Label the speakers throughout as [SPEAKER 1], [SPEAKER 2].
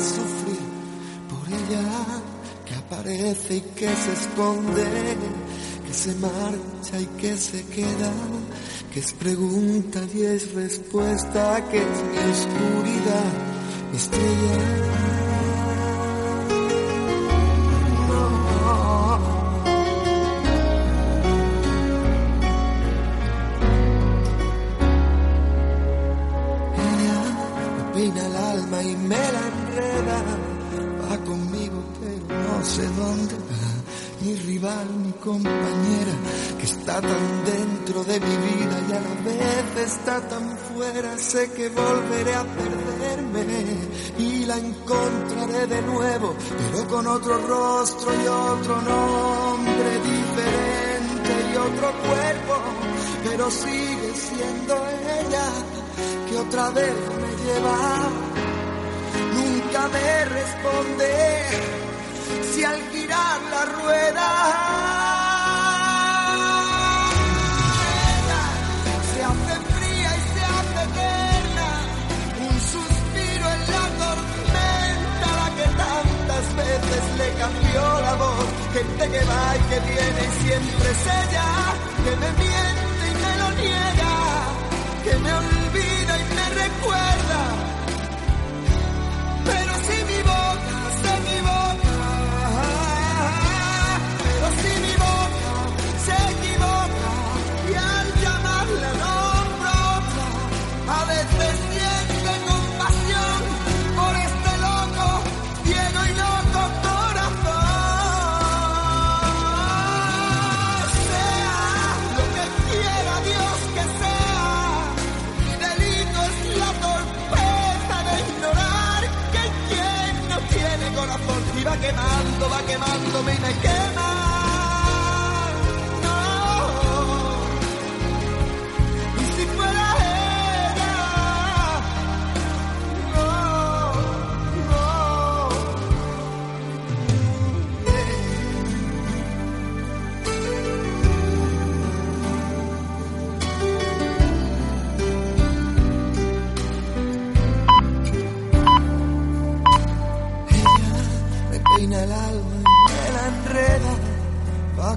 [SPEAKER 1] sufrir por ella, que aparece y que se esconde, que se marcha y que se queda, que es pregunta y es respuesta, que es mi oscuridad, mi estrella. Está tan dentro de mi vida y a la vez está tan fuera. Sé que volveré a perderme y la encontraré de nuevo, pero con otro rostro y otro nombre diferente y otro cuerpo, pero sigue siendo ella que otra vez me lleva. Nunca me responde si al girar la rueda cambió la voz. Gente que va y que viene y siempre es ella, que me miente y me lo niega, que me olvida y me recuerda va quemándome y me quema.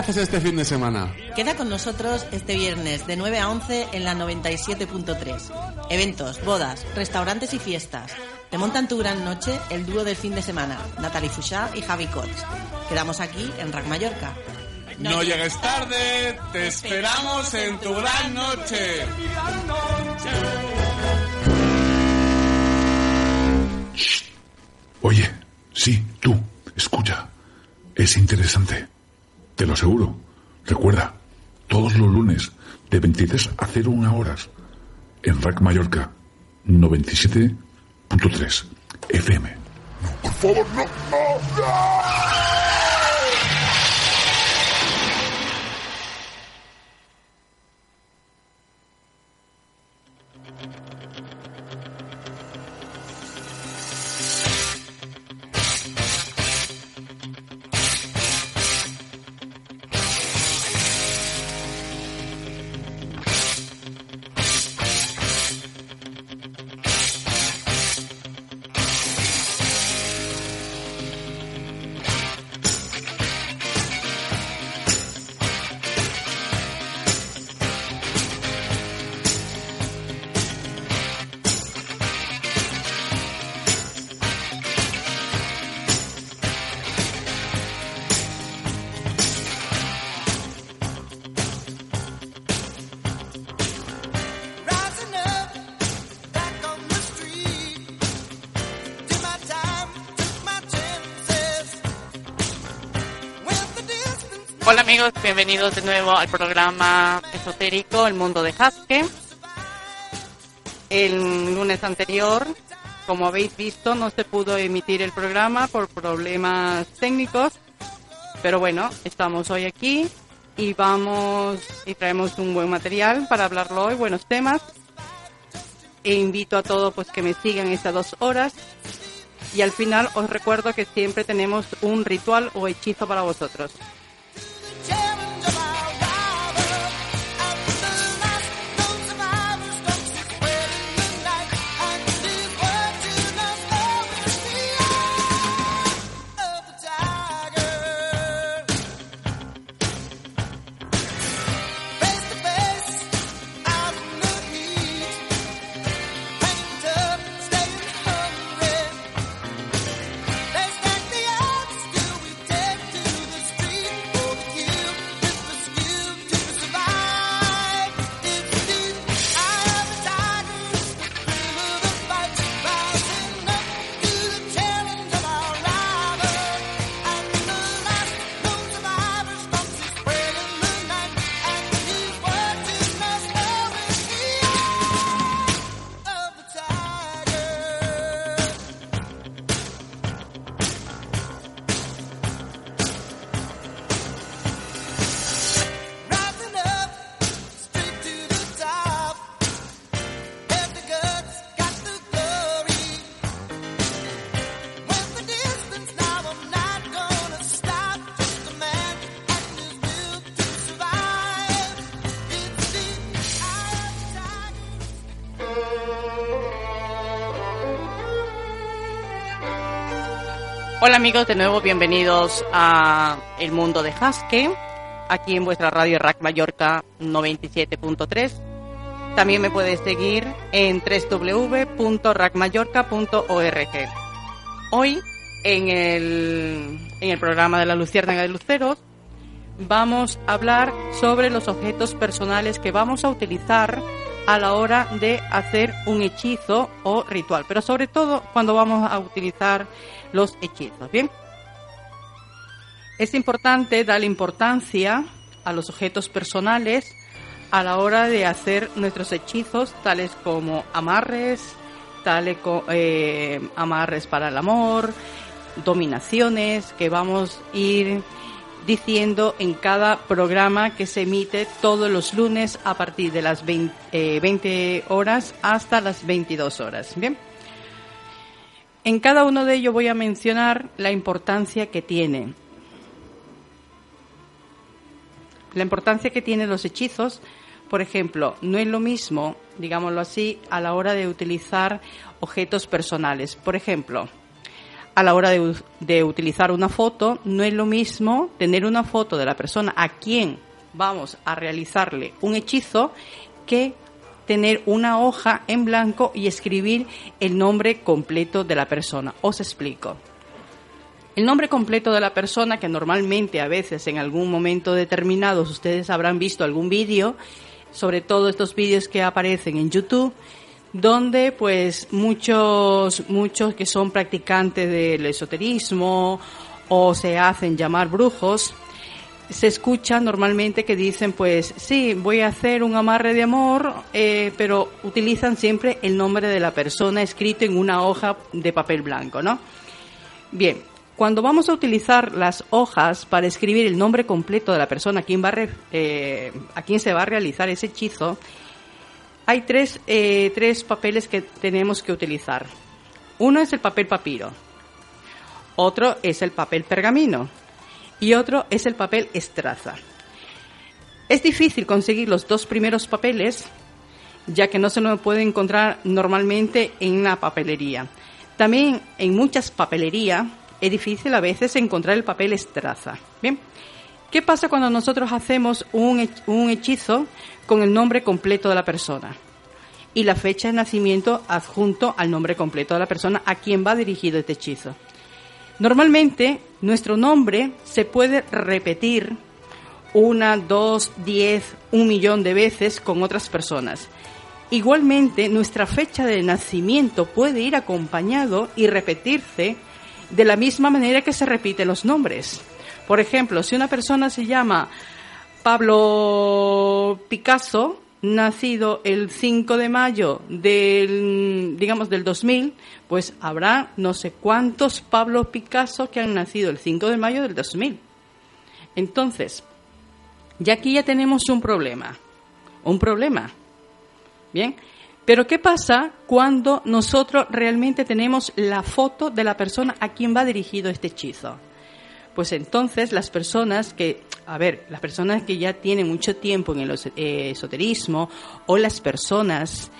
[SPEAKER 2] haces este fin de semana?
[SPEAKER 3] Queda con nosotros este viernes de 9 a 11 en la 97.3. Eventos, bodas, restaurantes y fiestas. Te montan tu gran noche el dúo del fin de semana, Natalie Fouchard y Javi Cots. Quedamos aquí en Rack Mallorca.
[SPEAKER 2] No llegues tarde, te esperamos en tu gran noche.
[SPEAKER 4] Oye, sí, tú, escucha. Es interesante. Te lo aseguro. Recuerda, todos los lunes, de 23 a 01 horas, en Rack Mallorca, 97.3 FM.
[SPEAKER 2] Por favor, no, no, no.
[SPEAKER 5] Amigos, bienvenidos de nuevo al programa esotérico El Mundo de Haske. El lunes anterior, como habéis visto, no se pudo emitir el programa por problemas técnicos, pero bueno, estamos hoy aquí y vamos y traemos un buen material para hablarlo hoy, buenos temas. E invito a todos pues que me sigan estas dos horas y al final os recuerdo que siempre tenemos un ritual o hechizo para vosotros. Tell me amigos, de nuevo bienvenidos a El Mundo de Haske, aquí en vuestra radio Rack Mallorca 97.3. También me puedes seguir en www.rackmallorca.org. Hoy, en el, en el programa de la Luciérnaga de Luceros, vamos a hablar sobre los objetos personales que vamos a utilizar a la hora de hacer un hechizo o ritual, pero sobre todo cuando vamos a utilizar los hechizos. Bien, es importante darle importancia a los objetos personales a la hora de hacer nuestros hechizos, tales como amarres, tales eh, amarres para el amor, dominaciones, que vamos a ir diciendo en cada programa que se emite todos los lunes a partir de las 20, eh, horas hasta las 22 horas. Bien. En cada uno de ellos voy a mencionar la importancia que tiene. La importancia que tienen los hechizos, por ejemplo, no es lo mismo, digámoslo así, a la hora de utilizar objetos personales. Por ejemplo, a la hora de, utilizar una foto, no es lo mismo tener una foto de la persona a quien vamos a realizarle un hechizo que tener una hoja en blanco y escribir el nombre completo de la persona. Os explico. El nombre completo de la persona, que normalmente a veces en algún momento determinado ustedes habrán visto algún vídeo, sobre todo estos vídeos que aparecen en YouTube, donde pues muchos, muchos que son practicantes del esoterismo o se hacen llamar brujos, se escucha normalmente que dicen, pues sí, voy a hacer un amarre de amor, eh, pero utilizan siempre el nombre de la persona escrito en una hoja de papel blanco, ¿no? Bien, cuando vamos a utilizar las hojas para escribir el nombre completo de la persona a quien, va eh, a quien se va a realizar ese hechizo, hay tres, eh, tres papeles que tenemos que utilizar. Uno es el papel papiro, otro es el papel pergamino y otro es el papel estraza. Es difícil conseguir los dos primeros papeles, ya que no se lo puede encontrar normalmente en una papelería. También en muchas papelerías es difícil a veces encontrar el papel estraza. Bien, ¿qué pasa cuando nosotros hacemos un, hechizo con el nombre completo de la persona? y la fecha de nacimiento adjunto al nombre completo de la persona a quien va dirigido este hechizo. Normalmente nuestro nombre se puede repetir una, dos, diez, un millón de veces con otras personas. Igualmente, nuestra fecha de nacimiento puede ir acompañado y repetirse de la misma manera que se repiten los nombres. Por ejemplo, si una persona se llama Pablo Picasso, nacido el 5 de mayo del, digamos, del 2000, pues habrá no sé cuántos Pablo Picasso que han nacido el 5 de mayo del 2000. Entonces, ya aquí ya tenemos un problema, un problema. Bien, pero ¿qué pasa cuando nosotros realmente tenemos la foto de la persona a quien va dirigido este hechizo? Pues entonces las personas que a ver, las personas que ya tienen mucho tiempo en el esoterismo o las personas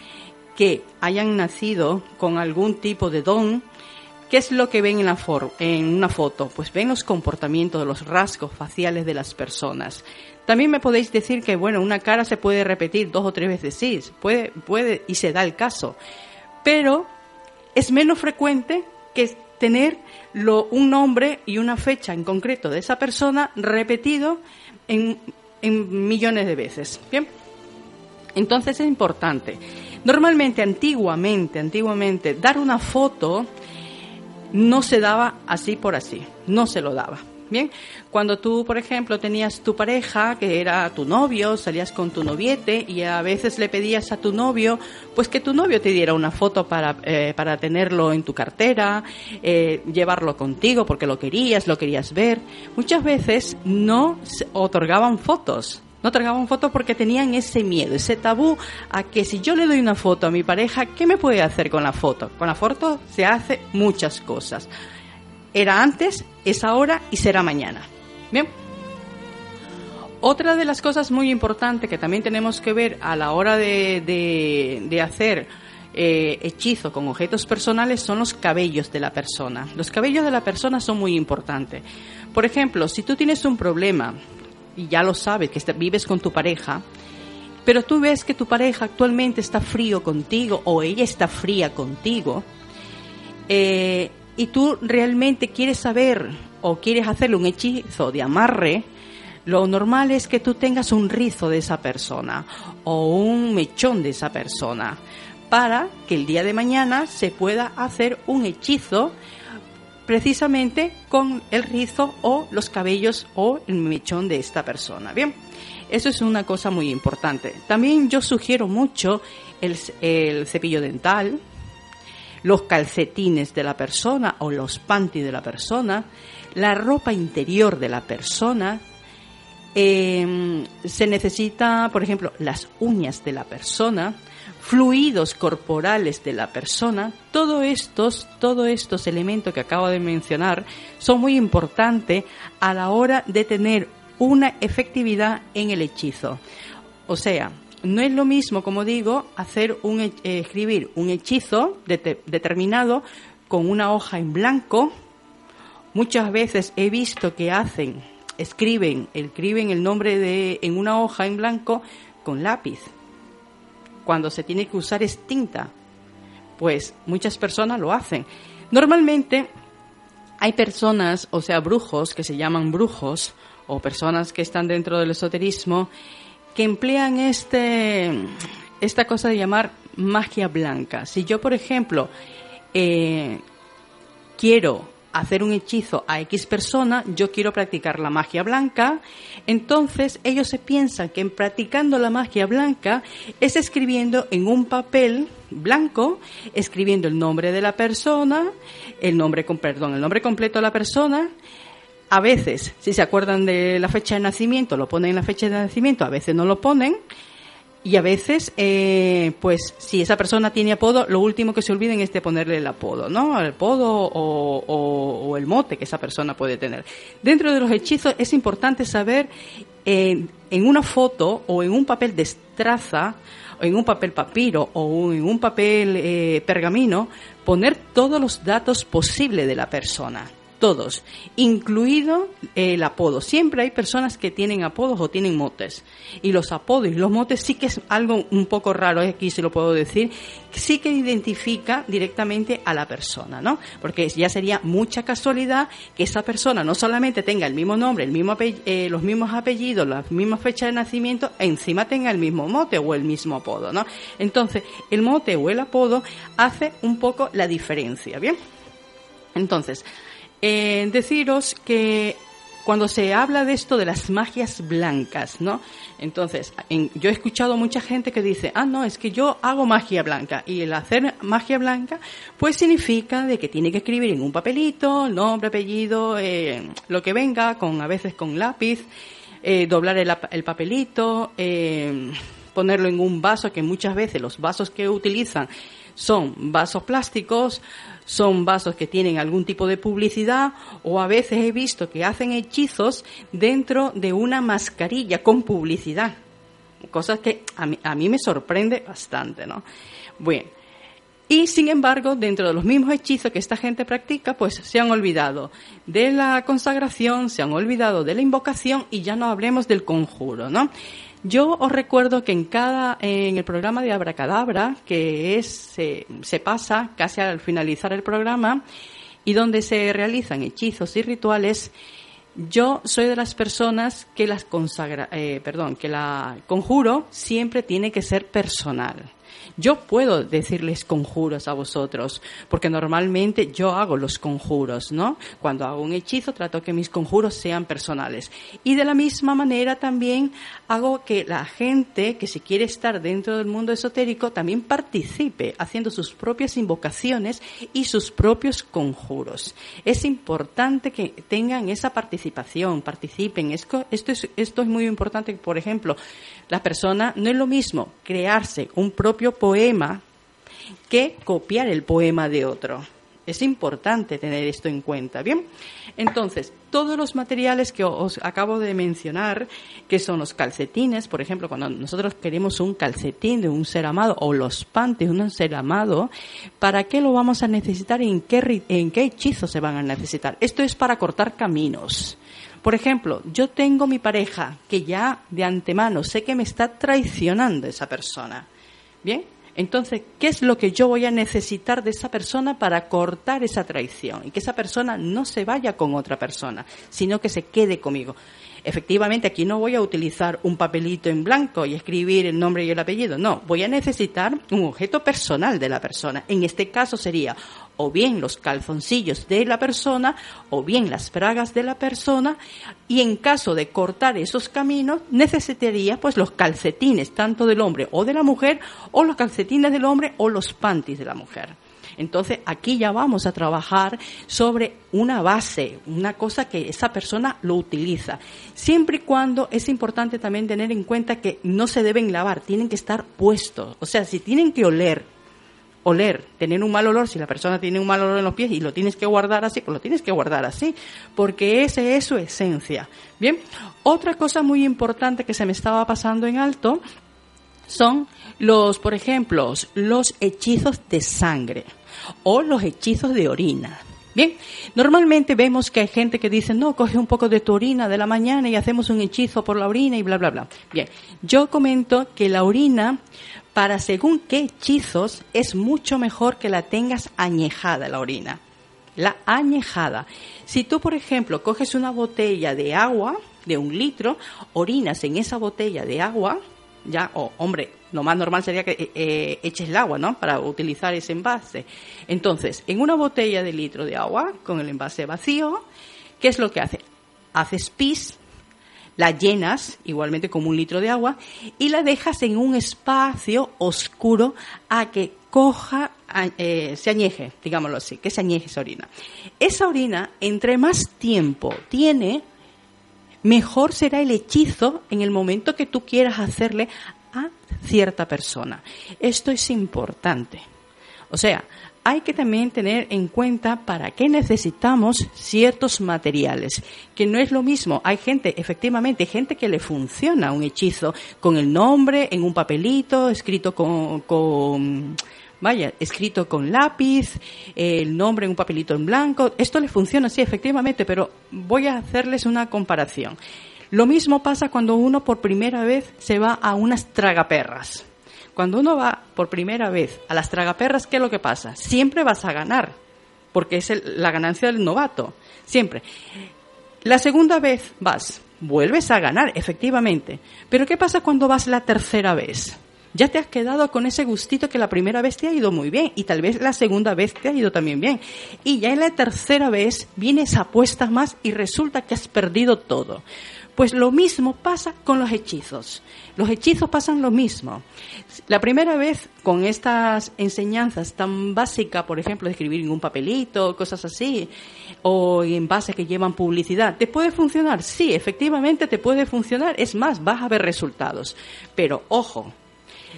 [SPEAKER 5] que hayan nacido con algún tipo de don, ¿qué es lo que ven en, la en una foto? Pues ven los comportamientos, los rasgos faciales de las personas. También me podéis decir que, bueno, una cara se puede repetir dos o tres veces, sí, puede, puede y se da el caso, pero es menos frecuente que tener lo, un nombre y una fecha en concreto de esa persona repetido en, en millones de veces. Bien, entonces es importante. Normalmente, antiguamente, antiguamente, dar una foto no se daba así por así, no se lo daba. Bien, cuando tú, por ejemplo, tenías tu pareja, que era tu novio, salías con tu noviete y a veces le pedías a tu novio, pues que tu novio te diera una foto para, eh, para tenerlo en tu cartera, eh, llevarlo contigo porque lo querías, lo querías ver. Muchas veces no otorgaban fotos. No otorgaban fotos porque tenían ese miedo, ese tabú a que si yo le doy una foto a mi pareja, ¿qué me puede hacer con la foto? Con la foto se hace muchas cosas. Era antes, es ahora y será mañana. Bien. Otra de las cosas muy importantes que también tenemos que ver a la hora de, de, hacer eh, hechizo con objetos personales son los cabellos de la persona. Los cabellos de la persona son muy importantes. Por ejemplo, si tú tienes un problema, y ya lo sabes, que vives con tu pareja, pero tú ves que tu pareja actualmente está frío contigo o ella está fría contigo, eh, y tú realmente quieres saber o quieres hacerle un hechizo de amarre, lo normal es que tú tengas un rizo de esa persona o un mechón de esa persona para que el día de mañana se pueda hacer un hechizo precisamente con el rizo o los cabellos o el mechón de esta persona. Bien, eso es una cosa muy importante. También yo sugiero mucho el, el cepillo dental, los calcetines de la persona o los panties de la persona, la ropa interior de la persona, em, se necesita, por ejemplo, las uñas de la persona, fluidos corporales de la persona, estos, todos estos elementos que acabo de mencionar son muy importantes a la hora de tener una efectividad en el hechizo. O sea, no es lo mismo, como digo, hacer un, eh, escribir un hechizo determinado con una hoja en blanco. Muchas veces he visto que hacen, escriben, escriben el nombre de en una hoja en blanco con lápiz. cuando se tiene que usar es tinta. Pues muchas personas lo hacen. Normalmente hay personas, o sea, brujos, que se llaman brujos, o personas que están dentro del esoterismo, que emplean este, esta cosa de llamar magia blanca. Si yo, por ejemplo, eh, quiero hacer un hechizo a X persona, yo quiero practicar la magia blanca, entonces ellos se piensan que en practicando la magia blanca es escribiendo en un papel blanco, escribiendo el nombre de la persona, el nombre, perdón, el nombre completo de la persona, a veces, si se acuerdan de la fecha de nacimiento, lo ponen en la fecha de nacimiento, a veces no lo ponen, y a veces, eh, pues, si esa persona tiene apodo, lo último que se olviden es de ponerle el apodo, ¿no? El apodo o, el mote que esa persona puede tener. Dentro de los hechizos es importante saber eh, en una foto o en un papel de estraza, o en un papel papiro o en un papel eh, pergamino, poner todos los datos posibles de la persona todos, incluido el apodo. Siempre hay personas que tienen apodos o tienen motes. Y los apodos y los motes sí que es algo un poco raro, aquí se lo puedo decir, sí que identifica directamente a la persona, ¿no? Porque ya sería mucha casualidad que esa persona no solamente tenga el mismo nombre, el mismo eh, los mismos apellidos, la misma fecha de nacimiento, encima tenga el mismo mote o el mismo apodo, ¿no? Entonces, el mote o el apodo hace un poco la diferencia, ¿bien? Entonces, eh, deciros que cuando se habla de esto de las magias blancas, ¿no? Entonces, yo he escuchado mucha gente que dice, ah, no, es que yo hago magia blanca. Y el hacer magia blanca, pues significa de que tiene que escribir en un papelito, nombre, apellido, eh, lo que venga, con a veces con lápiz, eh, doblar el, el papelito, eh, ponerlo en un vaso, que muchas veces los vasos que utilizan son vasos plásticos, son vasos que tienen algún tipo de publicidad o a veces he visto que hacen hechizos dentro de una mascarilla con publicidad. Cosas que a mí, a mí me sorprende bastante, ¿no? Bueno, y sin embargo, dentro de los mismos hechizos que esta gente practica, pues se han olvidado de la consagración, se han olvidado de la invocación y ya no hablemos del conjuro, ¿no? Yo os recuerdo que en cada, en el programa de Abracadabra, que es, se, se pasa casi al finalizar el programa, y donde se realizan hechizos y rituales, yo soy de las personas que las consagra, eh, perdón, que la conjuro siempre tiene que ser personal. Yo puedo decirles conjuros a vosotros, porque normalmente yo hago los conjuros, ¿no? Cuando hago un hechizo trato que mis conjuros sean personales. Y de la misma manera también hago que la gente que si quiere estar dentro del mundo esotérico también participe haciendo sus propias invocaciones y sus propios conjuros. Es importante que tengan esa participación, participen. Esto, es, es muy importante, por ejemplo, la persona no es lo mismo crearse un propio poema que copiar el poema de otro. Es importante tener esto en cuenta, ¿bien? Entonces, todos los materiales que os acabo de mencionar, que son los calcetines, por ejemplo, cuando nosotros queremos un calcetín de un ser amado o los panties de un ser amado, ¿para qué lo vamos a necesitar y en qué, en qué hechizo se van a necesitar? Esto es para cortar caminos. Por ejemplo, yo tengo mi pareja que ya de antemano sé que me está traicionando esa persona. Bien, entonces, ¿qué es lo que yo voy a necesitar de esa persona para cortar esa traición? Y que esa persona no se vaya con otra persona, sino que se quede conmigo. Efectivamente, aquí no voy a utilizar un papelito en blanco y escribir el nombre y el apellido. No, voy a necesitar un objeto personal de la persona. En este caso sería o bien los calzoncillos de la persona o bien las bragas de la persona y en caso de cortar esos caminos necesitaría pues los calcetines tanto del hombre o de la mujer o los calcetines del hombre o los panties de la mujer. Entonces aquí ya vamos a trabajar sobre una base, una cosa que esa persona lo utiliza. Siempre y cuando es importante también tener en cuenta que no se deben lavar, tienen que estar puestos. O sea, si tienen que oler oler, tener un mal olor, si la persona tiene un mal olor en los pies y lo tienes que guardar así, pues lo tienes que guardar así, porque esa es su esencia. Bien, otra cosa muy importante que se me estaba pasando en alto son los, por ejemplo, los hechizos de sangre o los hechizos de orina. Bien, normalmente vemos que hay gente que dice, no, coge un poco de tu orina de la mañana y hacemos un hechizo por la orina y bla, bla, bla. Bien, yo comento que la orina, para según qué hechizos, es mucho mejor que la tengas añejada la orina. La añejada. Si tú, por ejemplo, coges una botella de agua, de un litro, orinas en esa botella de agua, ya, o hombre, lo más normal sería que eh, eh, eches el agua, ¿no? Para utilizar ese envase. Entonces, en una botella de litro de agua, con el envase vacío, ¿qué es lo que hace? Haces pis, la llenas igualmente como un litro de agua y la dejas en un espacio oscuro a que coja, eh, se añeje, digámoslo así, que se añeje esa orina. Esa orina, entre más tiempo tiene, mejor será el hechizo en el momento que tú quieras hacerle a cierta persona. Esto es importante. O sea, hay que también tener en cuenta para qué necesitamos ciertos materiales, que no es lo mismo. Hay gente, efectivamente, gente que le funciona un hechizo con el nombre en un papelito, escrito con, vaya, escrito con lápiz, el nombre en un papelito en blanco. Esto le funciona, sí, efectivamente, pero voy a hacerles una comparación. Lo mismo pasa cuando uno por primera vez se va a unas tragaperras. Cuando uno va por primera vez a las tragaperras, ¿qué es lo que pasa? Siempre vas a ganar, porque es la ganancia del novato, siempre. La segunda vez vas, vuelves a ganar, efectivamente. Pero ¿qué pasa cuando vas la tercera vez? Ya te has quedado con ese gustito que la primera vez te ha ido muy bien y tal vez la segunda vez te ha ido también bien. Y ya en la tercera vez vienes apuestas más y resulta que has perdido todo. Pues lo mismo pasa con los hechizos. Los hechizos pasan lo mismo. La primera vez con estas enseñanzas tan básicas, por ejemplo, de escribir en un papelito, cosas así, o en base que llevan publicidad, ¿te puede funcionar? Sí, efectivamente te puede funcionar. Es más, vas a ver resultados. Pero ojo,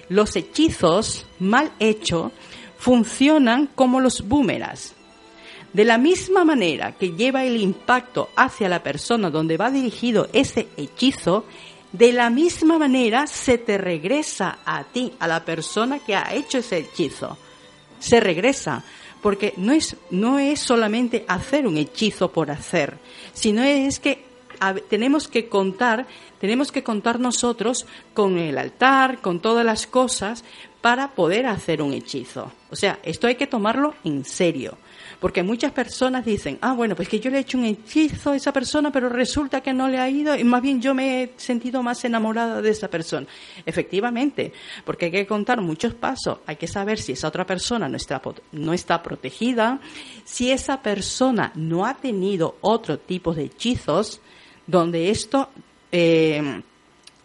[SPEAKER 5] los hechizos mal hechos funcionan como los boomerangs. De la misma manera que lleva el impacto hacia la persona donde va dirigido ese hechizo, de la misma manera se te regresa a ti, a la persona que ha hecho ese hechizo. Se regresa, porque no es, no es solamente hacer un hechizo por hacer, sino es que tenemos que contar, tenemos que contar nosotros con el altar, con todas las cosas para poder hacer un hechizo. O sea, esto hay que tomarlo en serio. Porque muchas personas dicen, ah, bueno, pues que yo le he hecho un hechizo a esa persona, pero resulta que no le ha ido y más bien yo me he sentido más enamorada de esa persona. Efectivamente, porque hay que contar muchos pasos. Hay que saber si esa otra persona no está, no está protegida, si esa persona no ha tenido otro tipo de hechizos, donde esto, eh,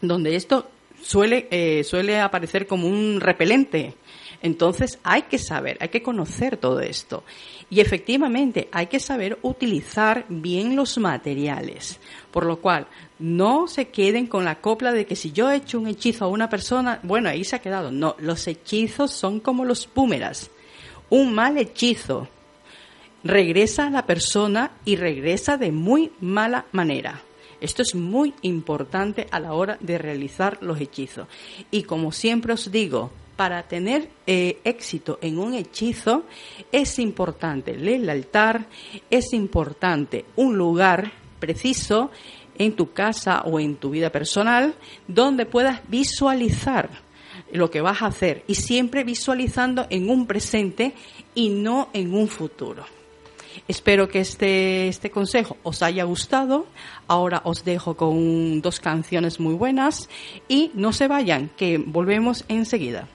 [SPEAKER 5] donde esto suele, eh, suele aparecer como un repelente. Entonces hay que saber, hay que conocer todo esto. Y efectivamente hay que saber utilizar bien los materiales. Por lo cual, no se queden con la copla de que si yo he hecho un hechizo a una persona, bueno, ahí se ha quedado. No, los hechizos son como los búmeras. Un mal hechizo regresa a la persona y regresa de muy mala manera. Esto es muy importante a la hora de realizar los hechizos. Y como siempre os digo, para tener eh, éxito en un hechizo es importante el altar, es importante un lugar preciso en tu casa o en tu vida personal donde puedas visualizar lo que vas a hacer y siempre visualizando en un presente y no en un futuro. Espero que este, este consejo os haya gustado. Ahora os dejo con dos canciones muy buenas y no se vayan, que volvemos enseguida.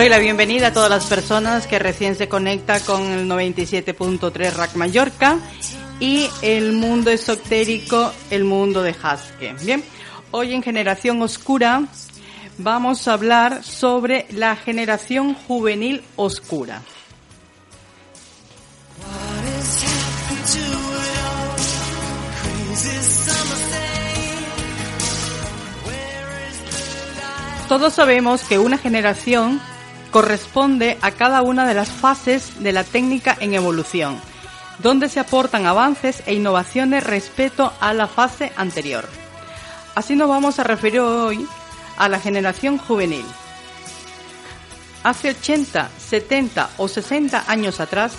[SPEAKER 5] Doy la bienvenida a todas las personas que recién se conectan con el 97.3 Rack Mallorca y el mundo esotérico, el mundo de Haske. Bien, hoy en Generación Oscura vamos a hablar sobre la generación juvenil oscura. Todos sabemos que una generación corresponde a cada una de las fases de la técnica en evolución, donde se aportan avances e innovaciones respecto a la fase anterior. Así nos vamos a referir hoy a la generación juvenil. Hace 80, 70 o 60 años atrás,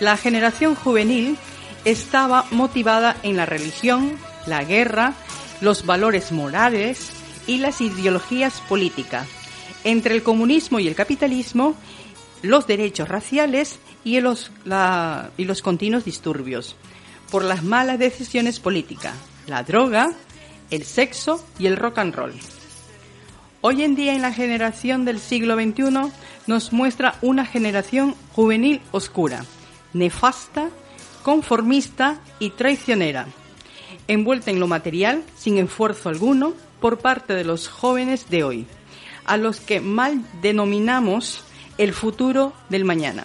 [SPEAKER 5] la generación juvenil estaba motivada en la religión, la guerra, los valores morales, y las ideologías políticas, entre el comunismo y el capitalismo, los derechos raciales y los, y los continuos disturbios, por las malas decisiones políticas, la droga, el sexo y el rock and roll. Hoy en día en la generación del siglo XXI nos muestra una generación juvenil oscura, nefasta, conformista y traicionera, envuelta en lo material sin esfuerzo alguno, por parte de los jóvenes de hoy, a los que mal denominamos el futuro del mañana.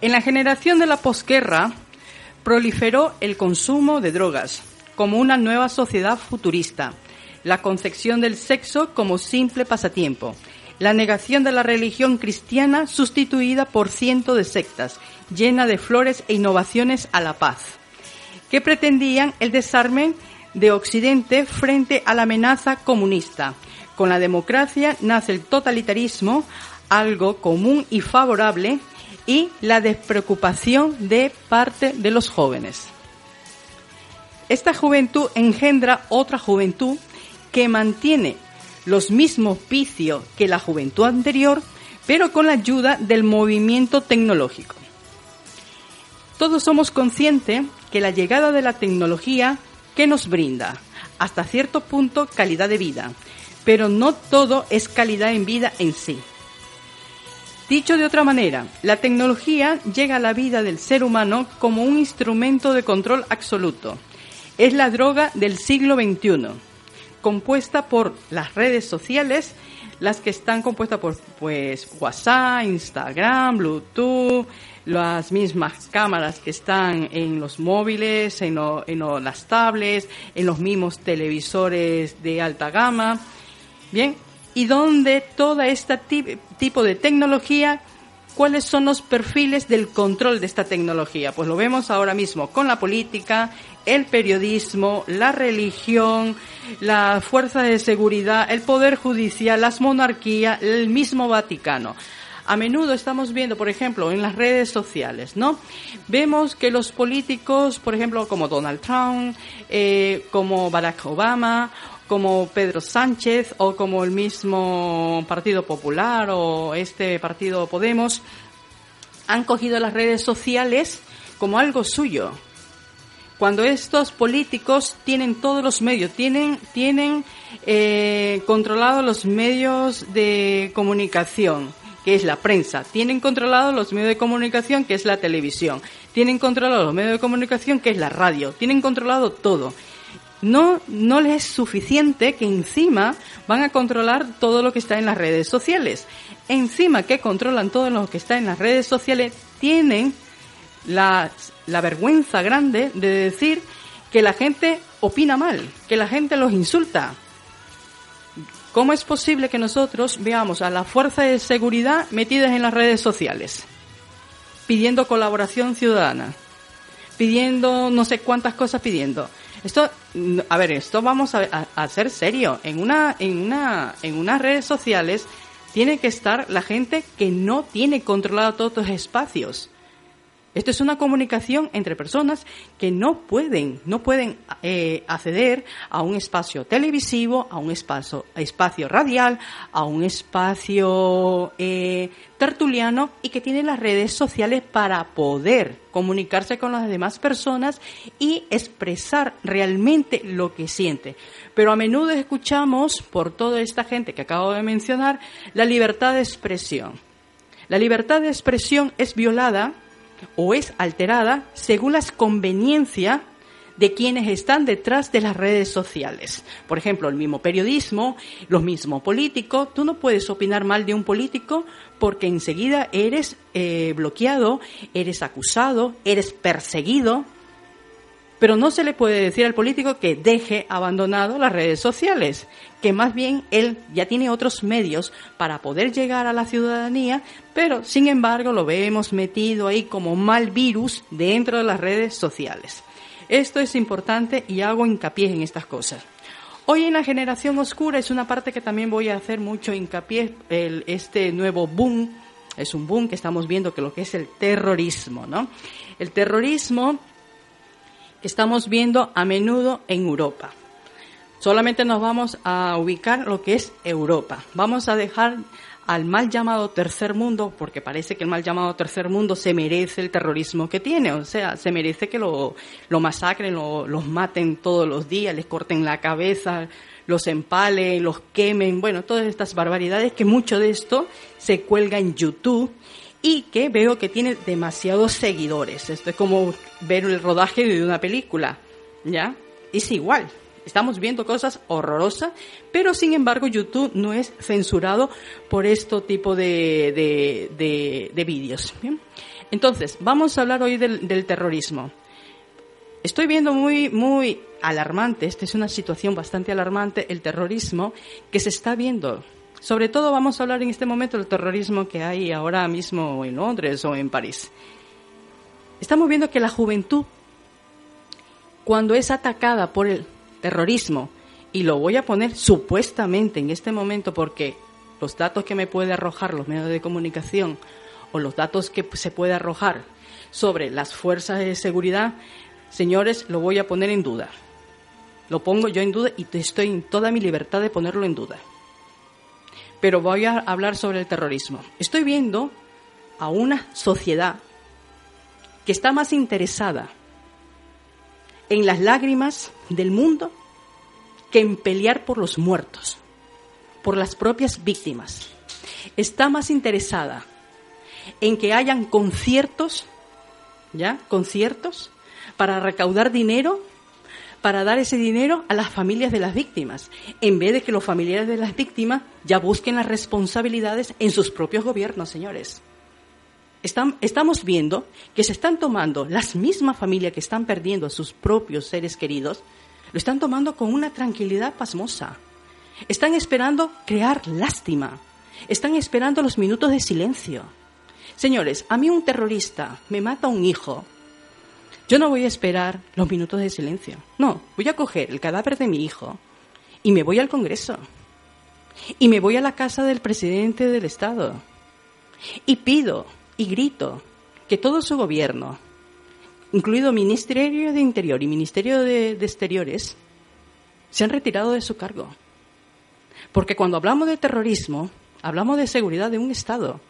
[SPEAKER 5] En la generación de la posguerra proliferó el consumo de drogas como una nueva sociedad futurista, la concepción del sexo como simple pasatiempo, la negación de la religión cristiana sustituida por cientos de sectas, llena de flores e innovaciones a la paz, que pretendían el desarme de Occidente frente a la amenaza comunista. Con la democracia nace el totalitarismo, algo común y favorable, y la despreocupación de parte de los jóvenes. Esta juventud engendra otra juventud que mantiene los mismos vicios que la juventud anterior, pero con la ayuda del movimiento tecnológico. Todos somos conscientes que la llegada de la tecnología que nos brinda, hasta cierto punto, calidad de vida, pero no todo es calidad en vida en sí. Dicho de otra manera, la tecnología llega a la vida del ser humano como un instrumento de control absoluto. Es la droga del siglo XXI, compuesta por las redes sociales, las que están compuestas por pues WhatsApp, Instagram, Bluetooth, las mismas cámaras que están en los móviles, en, las tablets, en los mismos televisores de alta gama. Bien, y donde toda este tipo de tecnología, ¿cuáles son los perfiles del control de esta tecnología? Pues lo vemos ahora mismo con la política, el periodismo, la religión, la fuerza de seguridad, el poder judicial, las monarquías, el mismo Vaticano a menudo estamos viendo, por ejemplo, en las redes sociales, ¿no? Vemos que los políticos, por ejemplo, como Donald Trump, eh, como Barack Obama, como Pedro Sánchez o como el mismo Partido Popular o este Partido Podemos, han cogido las redes sociales como algo suyo. Cuando estos políticos tienen todos los medios, tienen, tienen eh, controlados los medios de comunicación, que es la prensa. Tienen controlados los medios de comunicación, que es la televisión. Tienen controlado los medios de comunicación, que es la radio. Tienen controlado todo. No, no les es suficiente que encima van a controlar todo lo que está en las redes sociales. Encima que controlan todo lo que está en las redes sociales, tienen la, la vergüenza grande de decir que la gente opina mal, que la gente los insulta, ¿Cómo es posible que nosotros veamos a la fuerza de seguridad metidas en las redes sociales, pidiendo colaboración ciudadana, pidiendo no sé cuántas cosas pidiendo? Esto, a ver, esto vamos a, a, ser serio. En una, en una, en unas redes sociales tiene que estar la gente que no tiene controlado todos los espacios. Esto es una comunicación entre personas que no pueden, no pueden eh, acceder a un espacio televisivo, a un espacio, espacio radial, a un espacio eh, tertuliano y que tienen las redes sociales para poder comunicarse con las demás personas y expresar realmente lo que siente. Pero a menudo escuchamos por toda esta gente que acabo de mencionar la libertad de expresión. La libertad de expresión es violada o es alterada según las conveniencias de quienes están detrás de las redes sociales. Por ejemplo, el mismo periodismo, los mismos políticos. Tú no puedes opinar mal de un político porque enseguida eres eh, bloqueado, eres acusado, eres perseguido. Pero no se le puede decir al político que deje abandonado las redes sociales, que más bien él ya tiene otros medios para poder llegar a la ciudadanía, pero sin embargo lo vemos metido ahí como mal virus dentro de las redes sociales. Esto es importante y hago hincapié en estas cosas. Hoy en la generación oscura es una parte que también voy a hacer mucho hincapié, este nuevo boom, es un boom que estamos viendo que lo que es el terrorismo, ¿no? El terrorismo estamos viendo a menudo en Europa. Solamente nos vamos a ubicar lo que es Europa. Vamos a dejar al mal llamado tercer mundo, porque parece que el mal llamado tercer mundo se merece el terrorismo que tiene, o sea, se merece que lo, lo masacren, lo, los maten todos los días, les corten la cabeza, los empalen, los quemen, bueno, todas estas barbaridades, que mucho de esto se cuelga en YouTube y que veo que tiene demasiados seguidores. Esto es como ver el rodaje de una película, ¿ya? Es igual. Estamos viendo cosas horrorosas, pero sin embargo YouTube no es censurado por este tipo de, de, vídeos. Entonces, vamos a hablar hoy del, del terrorismo. Estoy viendo muy, muy alarmante, esta es una situación bastante alarmante, el terrorismo que se está viendo sobre todo vamos a hablar en este momento del terrorismo que hay ahora mismo en Londres o en París. Estamos viendo que la juventud, cuando es atacada por el terrorismo, y lo voy a poner supuestamente en este momento porque los datos que me puede arrojar los medios de comunicación o los datos que se puede arrojar sobre las fuerzas de seguridad, señores, lo voy a poner en duda. Lo pongo yo en duda y estoy en toda mi libertad de ponerlo en duda pero voy a hablar sobre el terrorismo. Estoy viendo a una sociedad que está más interesada en las lágrimas del mundo que en pelear por los muertos, por las propias víctimas. Está más interesada en que hayan conciertos, ¿ya? Conciertos para recaudar dinero para dar ese dinero a las familias de las víctimas, en vez de que los familiares de las víctimas ya busquen las responsabilidades en sus propios gobiernos, señores. estamos viendo que se están tomando las mismas familias que están perdiendo a sus propios seres queridos, lo están tomando con una tranquilidad pasmosa. Están esperando crear lástima. Están esperando los minutos de silencio. Señores, a mí un terrorista me mata a un hijo, yo no voy a esperar los minutos de silencio. No, voy a coger el cadáver de mi hijo y me voy al Congreso. Y me voy a la casa del presidente del Estado. Y pido y grito que todo su gobierno, incluido Ministerio de Interior y Ministerio de, Exteriores, se han retirado de su cargo. Porque cuando hablamos de terrorismo, hablamos de seguridad de un Estado.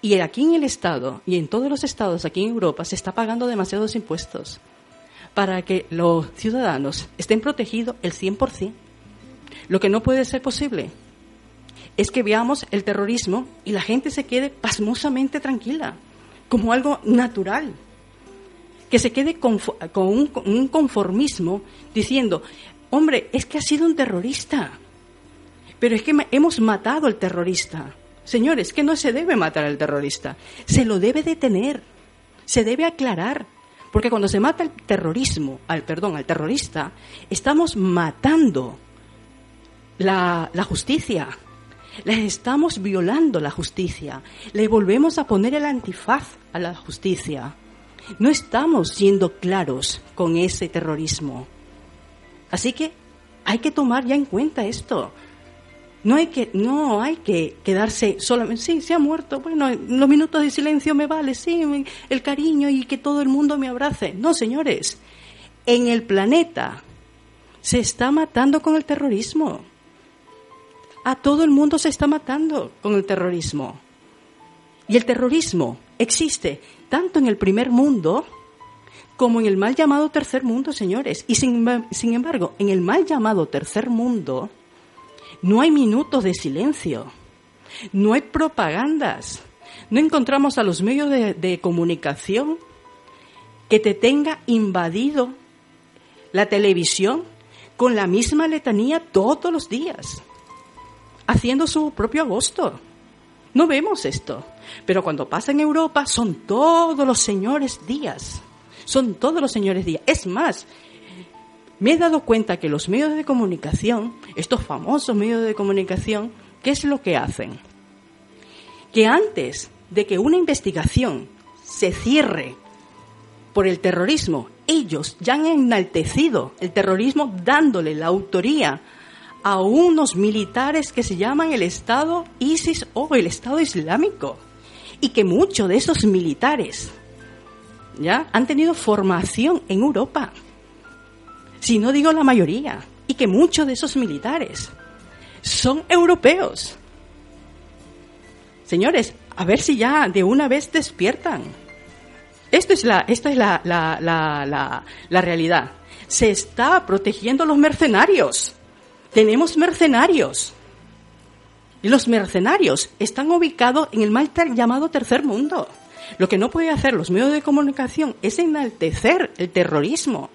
[SPEAKER 5] Y aquí en el Estado y en todos los estados aquí en Europa se está pagando demasiados impuestos para que los ciudadanos estén protegidos el 100%. Lo que no puede ser posible es que veamos el terrorismo y la gente se quede pasmosamente tranquila, como algo natural. Que se quede con, un, un conformismo diciendo, hombre, es que ha sido un terrorista, pero es que hemos matado al terrorista. Señores, que no se debe matar al terrorista, se lo debe detener, se debe aclarar, porque cuando se mata el terrorismo, al perdón, al terrorista, estamos matando la, justicia, les estamos violando la justicia, le volvemos a poner el antifaz a la justicia. No estamos siendo claros con ese terrorismo. Así que hay que tomar ya en cuenta esto. No hay que, no hay que quedarse solamente, sí, se ha muerto, bueno, los minutos de silencio me vale, sí, el cariño y que todo el mundo me abrace. No, señores, en el planeta se está matando con el terrorismo. A todo el mundo se está matando con el terrorismo. Y el terrorismo existe tanto en el primer mundo como en el mal llamado tercer mundo, señores. Y sin, sin embargo, en el mal llamado tercer mundo no hay minutos de silencio, no hay propagandas, no encontramos a los medios de, comunicación que te tenga invadido la televisión con la misma letanía todos los días, haciendo su propio agosto. No vemos esto, pero cuando pasa en Europa son todos los señores días son todos los señores días. Es más, me he dado cuenta que los medios de comunicación, estos famosos medios de comunicación, ¿qué es lo que hacen? Que antes de que una investigación se cierre por el terrorismo, ellos ya han enaltecido el terrorismo dándole la autoría a unos militares que se llaman el Estado ISIS o el Estado Islámico. Y que muchos de esos militares ¿ya? Han tenido formación en Europa. Si no digo la mayoría. Y que muchos de esos militares son europeos. Señores, a ver si ya de una vez despiertan. Esto es la, esto es la, la, la, la realidad. Se está protegiendo a los mercenarios. Tenemos mercenarios. Y los mercenarios están ubicados en el mal llamado tercer mundo. Lo que no puede hacer los medios de comunicación es enaltecer el terrorismo.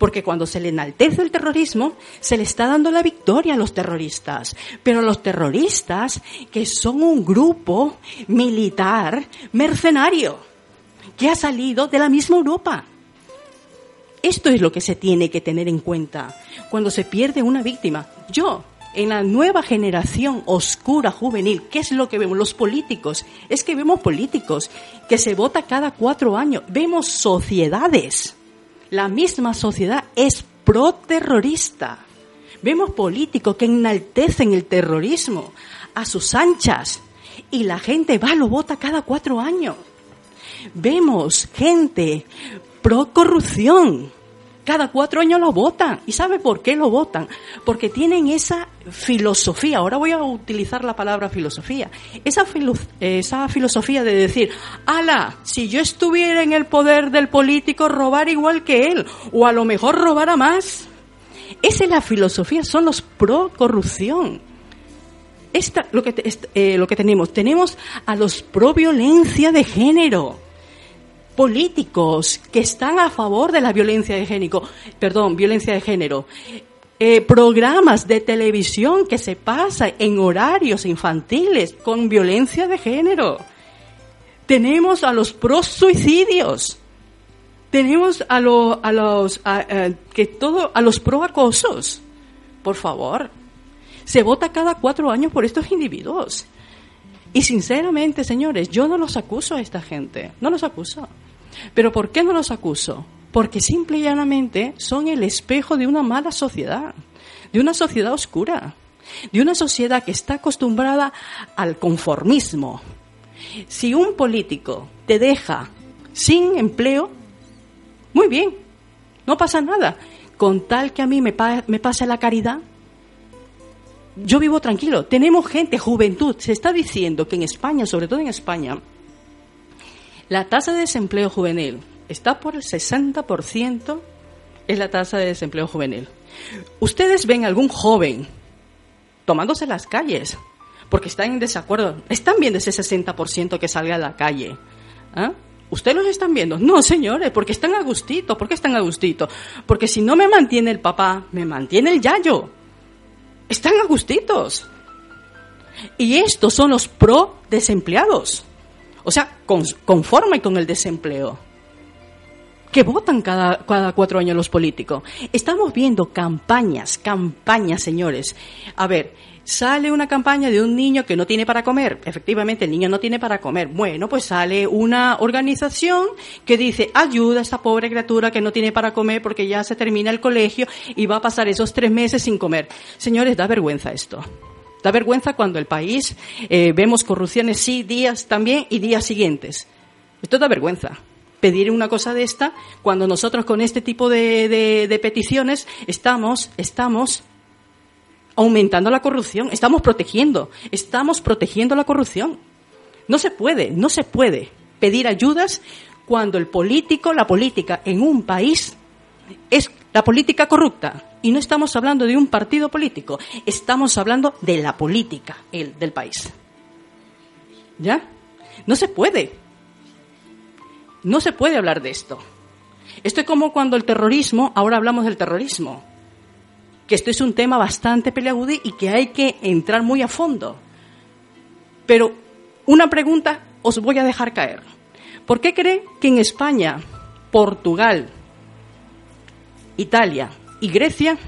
[SPEAKER 5] Porque cuando se le enaltece el terrorismo, se le está dando la victoria a los terroristas. Pero los terroristas, que son un grupo militar mercenario, que ha salido de la misma Europa. Esto es lo que se tiene que tener en cuenta cuando se pierde una víctima. Yo, en la nueva generación oscura juvenil, ¿qué es lo que vemos? Los políticos. Es que vemos políticos que se vota cada cuatro años. Vemos sociedades. La misma sociedad es pro-terrorista. Vemos políticos que enaltecen el terrorismo a sus anchas y la gente va, lo vota cada cuatro años. Vemos gente pro-corrupción cada cuatro años lo votan. ¿Y sabe por qué lo votan? Porque tienen esa filosofía. Ahora voy a utilizar la palabra filosofía. Esa, esa filosofía de decir, ala, si yo estuviera en el poder del político, robar igual que él. O a lo mejor robara más. Esa es la filosofía, son los pro corrupción. Esta, lo que, eh, lo que tenemos, tenemos a los pro violencia de género políticos que están a favor de la violencia de género, perdón, violencia de género. Eh, programas de televisión que se pasan en horarios infantiles con violencia de género. Tenemos a los pro suicidios. Tenemos a, a los que todo a los pro acosos. Por favor, se vota cada cuatro años por estos individuos. Y sinceramente, señores, yo no los acuso a esta gente, no los acuso. Pero ¿por qué no los acuso? Porque simple y llanamente son el espejo de una mala sociedad, de una sociedad oscura, de una sociedad que está acostumbrada al conformismo. Si un político te deja sin empleo, muy bien, no pasa nada. Con tal que a mí me, pase la caridad, yo vivo tranquilo. Tenemos gente, juventud. Se está diciendo que en España, sobre todo en España, la tasa de desempleo juvenil está por el 60%, es la tasa de desempleo juvenil. ¿Ustedes ven algún joven tomándose las calles porque están en desacuerdo? ¿Están viendo ese 60% que salga a la calle? ¿Ah? ¿Ustedes los están viendo? No, señores, porque están a gustito. ¿Por qué están a gustito? Porque si no me mantiene el papá, me mantiene el yayo. Están a gustitos. Y estos son los pro desempleados. O sea, conforme con el desempleo. Que votan cada, cada cuatro años los políticos. Estamos viendo campañas, campañas, señores. A ver, sale una campaña de un niño que no tiene para comer. Efectivamente, el niño no tiene para comer. Bueno, pues sale una organización que dice, ayuda a esta pobre criatura que no tiene para comer porque ya se termina el colegio y va a pasar esos tres meses sin comer. Señores, da vergüenza esto. Da vergüenza cuando el país eh, vemos corrupciones sí, días también y días siguientes. Esto da vergüenza. Pedir una cosa de esta cuando nosotros con este tipo de, de peticiones estamos, estamos aumentando la corrupción, estamos protegiendo, estamos protegiendo la corrupción. No se puede, no se puede pedir ayudas cuando el político, la política en un país es la política corrupta. Y no estamos hablando de un partido político, estamos hablando de la política el, del país. ¿Ya? No se puede. No se puede hablar de esto. Esto es como cuando el terrorismo, ahora hablamos del terrorismo, que esto es un tema bastante peleagudo y que hay que entrar muy a fondo. Pero una pregunta os voy a dejar caer. ¿Por qué cree que en España, Portugal, Italia y Grecia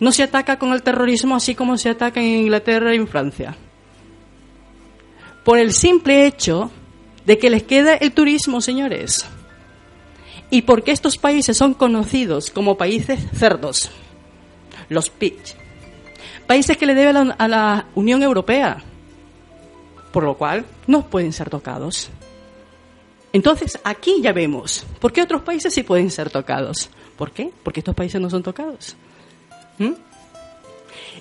[SPEAKER 5] no se ataca con el terrorismo así como se ataca en Inglaterra y en Francia? Por el simple hecho de que les queda el turismo, señores. Y porque estos países son conocidos como países cerdos, los PIC, países que le deben a la Unión Europea, por lo cual no pueden ser tocados. Entonces, aquí ya vemos, ¿por qué otros países sí pueden ser tocados? ¿Por qué? Porque estos países no son tocados. ¿Mm?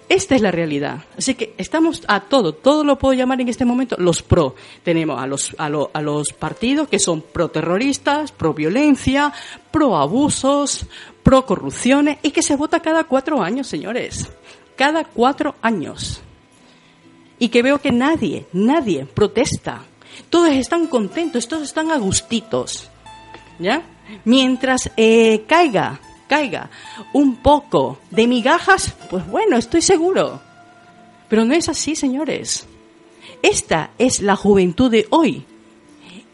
[SPEAKER 5] Esta es la realidad. Así que estamos a todo, todo lo puedo llamar en este momento los pro. Tenemos a los, a, a los partidos que son pro terroristas, pro violencia, pro abusos, pro corrupciones y que se vota cada cuatro años, señores. Cada cuatro años. Y que veo que nadie, nadie protesta. Todos están contentos, todos están a gustitos. Mientras eh, caiga caiga un poco de migajas, pues bueno, estoy seguro. Pero no es así, señores. Esta es la juventud de hoy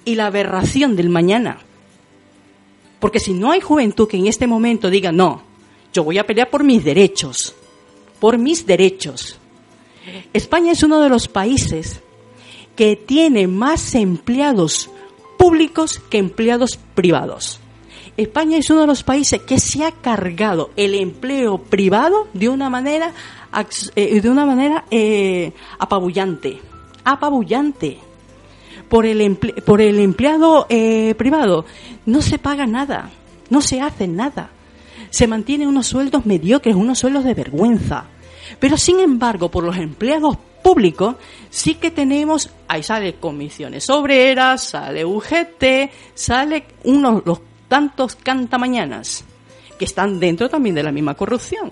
[SPEAKER 5] y la aberración del mañana. Porque si no hay juventud que en este momento diga, no, yo voy a pelear por mis derechos, por mis derechos. España es uno de los países que tiene más empleados públicos que empleados privados. España es uno de los países que se ha cargado el empleo privado de una manera, eh, de una manera eh, apabullante. Apabullante. Por el, por el empleado eh, privado no se paga nada, no se hace nada. Se mantienen unos sueldos mediocres, unos sueldos de vergüenza. Pero sin embargo, por los empleados públicos sí que tenemos, ahí sale comisiones obreras, sale UGT, sale unos los tantos cantamañanas que están dentro también de la misma corrupción.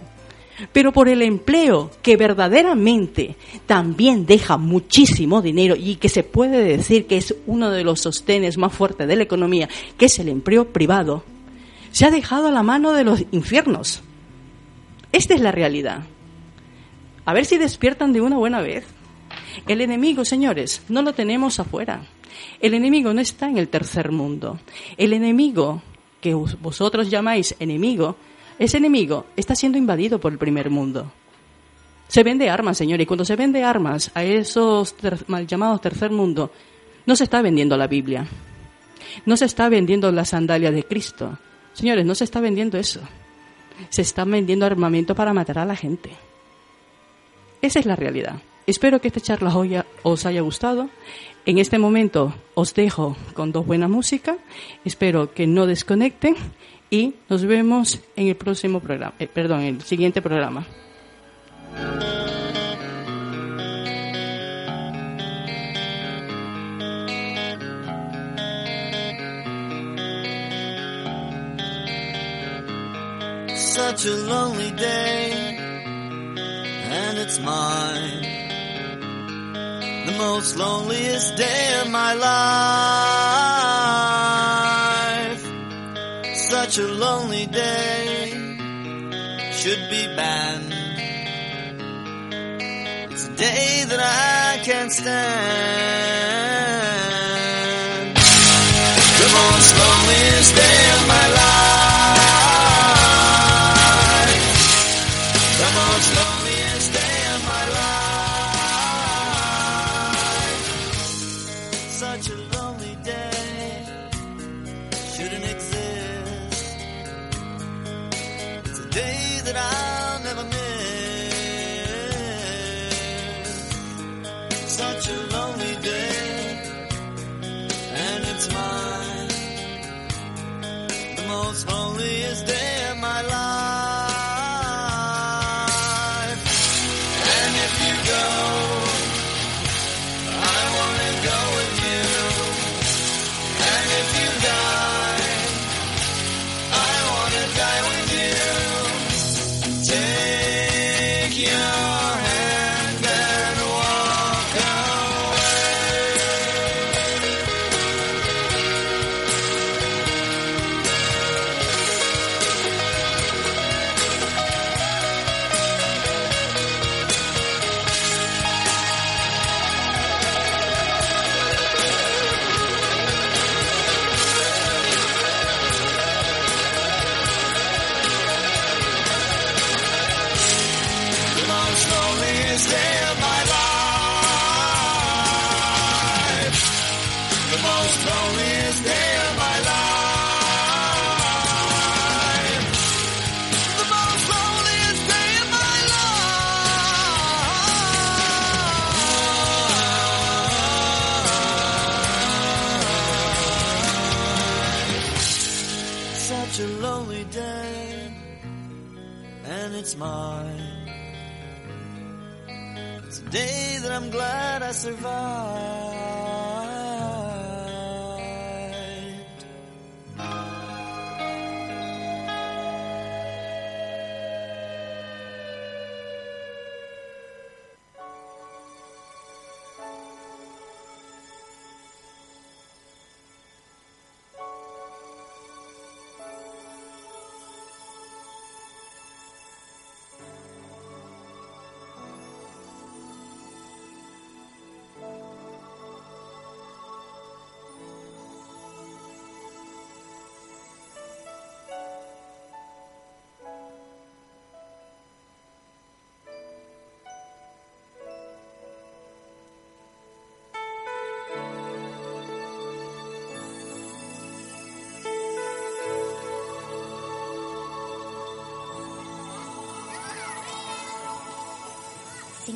[SPEAKER 5] Pero por el empleo que verdaderamente también deja muchísimo dinero y que se puede decir que es uno de los sostenes más fuertes de la economía, que es el empleo privado, se ha dejado a la mano de los infiernos. Esta es la realidad. A ver si despiertan de una buena vez. El enemigo, señores, no lo tenemos afuera. El enemigo no está en el tercer mundo. El enemigo que vosotros llamáis enemigo, ese enemigo está siendo invadido por el primer mundo. Se vende armas, señor, y cuando se vende armas a esos mal llamados tercer mundo, no se está vendiendo la Biblia. No se está vendiendo la sandalia de Cristo. Señores, no se está vendiendo eso. Se está vendiendo armamento para matar a la gente. Esa es la realidad. Espero que esta charla os haya gustado. En este momento os dejo con dos buenas música. Espero que no desconecten y nos vemos en el próximo programa, eh, perdón, en el siguiente programa.
[SPEAKER 1] Such a lonely day, and it's mine. the most loneliest day of my life. Such a lonely day should be banned. It's a day that I can't stand. The most loneliest day of my life. such a lonely day, and it's
[SPEAKER 6] my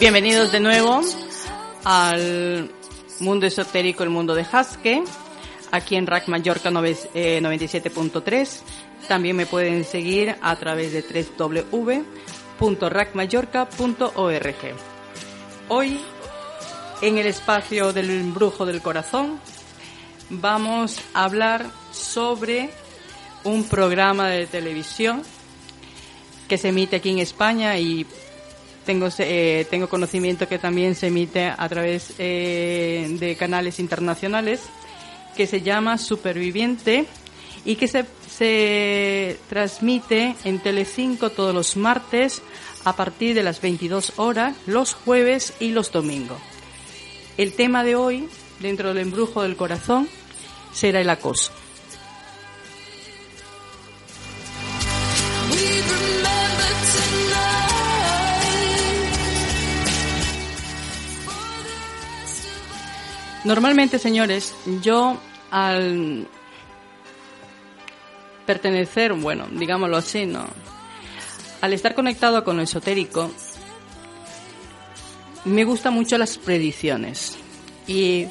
[SPEAKER 5] Bienvenidos de nuevo al mundo esotérico, el mundo de Haske, aquí en Rack Mallorca nove- eh, 97.3. También me pueden seguir a través de www.rackmallorca.org. Hoy, en el espacio del embrujo del corazón, vamos a hablar sobre un programa de televisión que se emite aquí en España y tengo, eh, tengo conocimiento que también se emite a través eh, de canales internacionales que se llama Superviviente y que se, se transmite en Telecinco todos los martes a partir de las 22 horas, los jueves y los domingos. El tema de hoy, dentro del embrujo del corazón, será el acoso. Normalmente, señores, yo al pertenecer, bueno, digámoslo así, ¿no? Al estar conectado con lo esotérico, me gustan mucho las predicciones. Y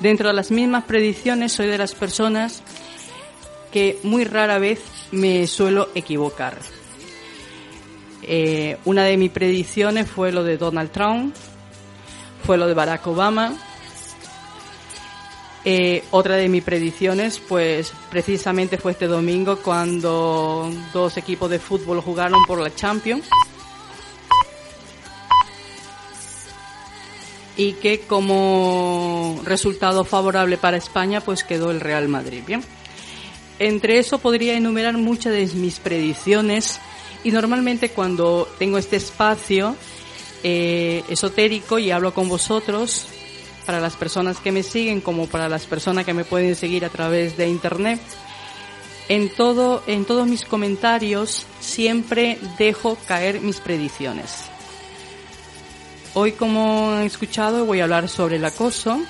[SPEAKER 5] dentro de las mismas predicciones soy de las personas que muy rara vez me suelo equivocar. Eh, una de mis predicciones fue lo de Donald Trump, fue lo de Barack Obama. Eh, otra de mis predicciones, pues precisamente fue este domingo cuando dos equipos de fútbol jugaron por la Champions. Y que como resultado favorable para España, pues quedó el Real Madrid. Bien. Entre eso podría enumerar muchas de mis predicciones y normalmente cuando tengo este espacio eh, esotérico y hablo con vosotros, para las personas que me siguen como para las personas que me pueden seguir a través de internet, en todo, en todos mis comentarios siempre dejo caer mis predicciones. Hoy, como han escuchado, voy a hablar sobre el acoso.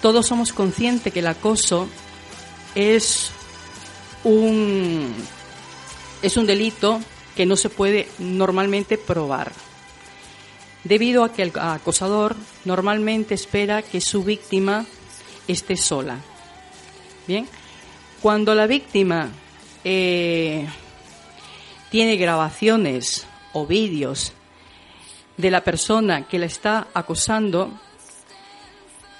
[SPEAKER 5] Todos somos conscientes que el acoso es un es un delito que no se puede normalmente probar, debido a que el acosador normalmente espera que su víctima esté sola. Bien, cuando la víctima eh, tiene grabaciones o vídeos de la persona que la está acosando,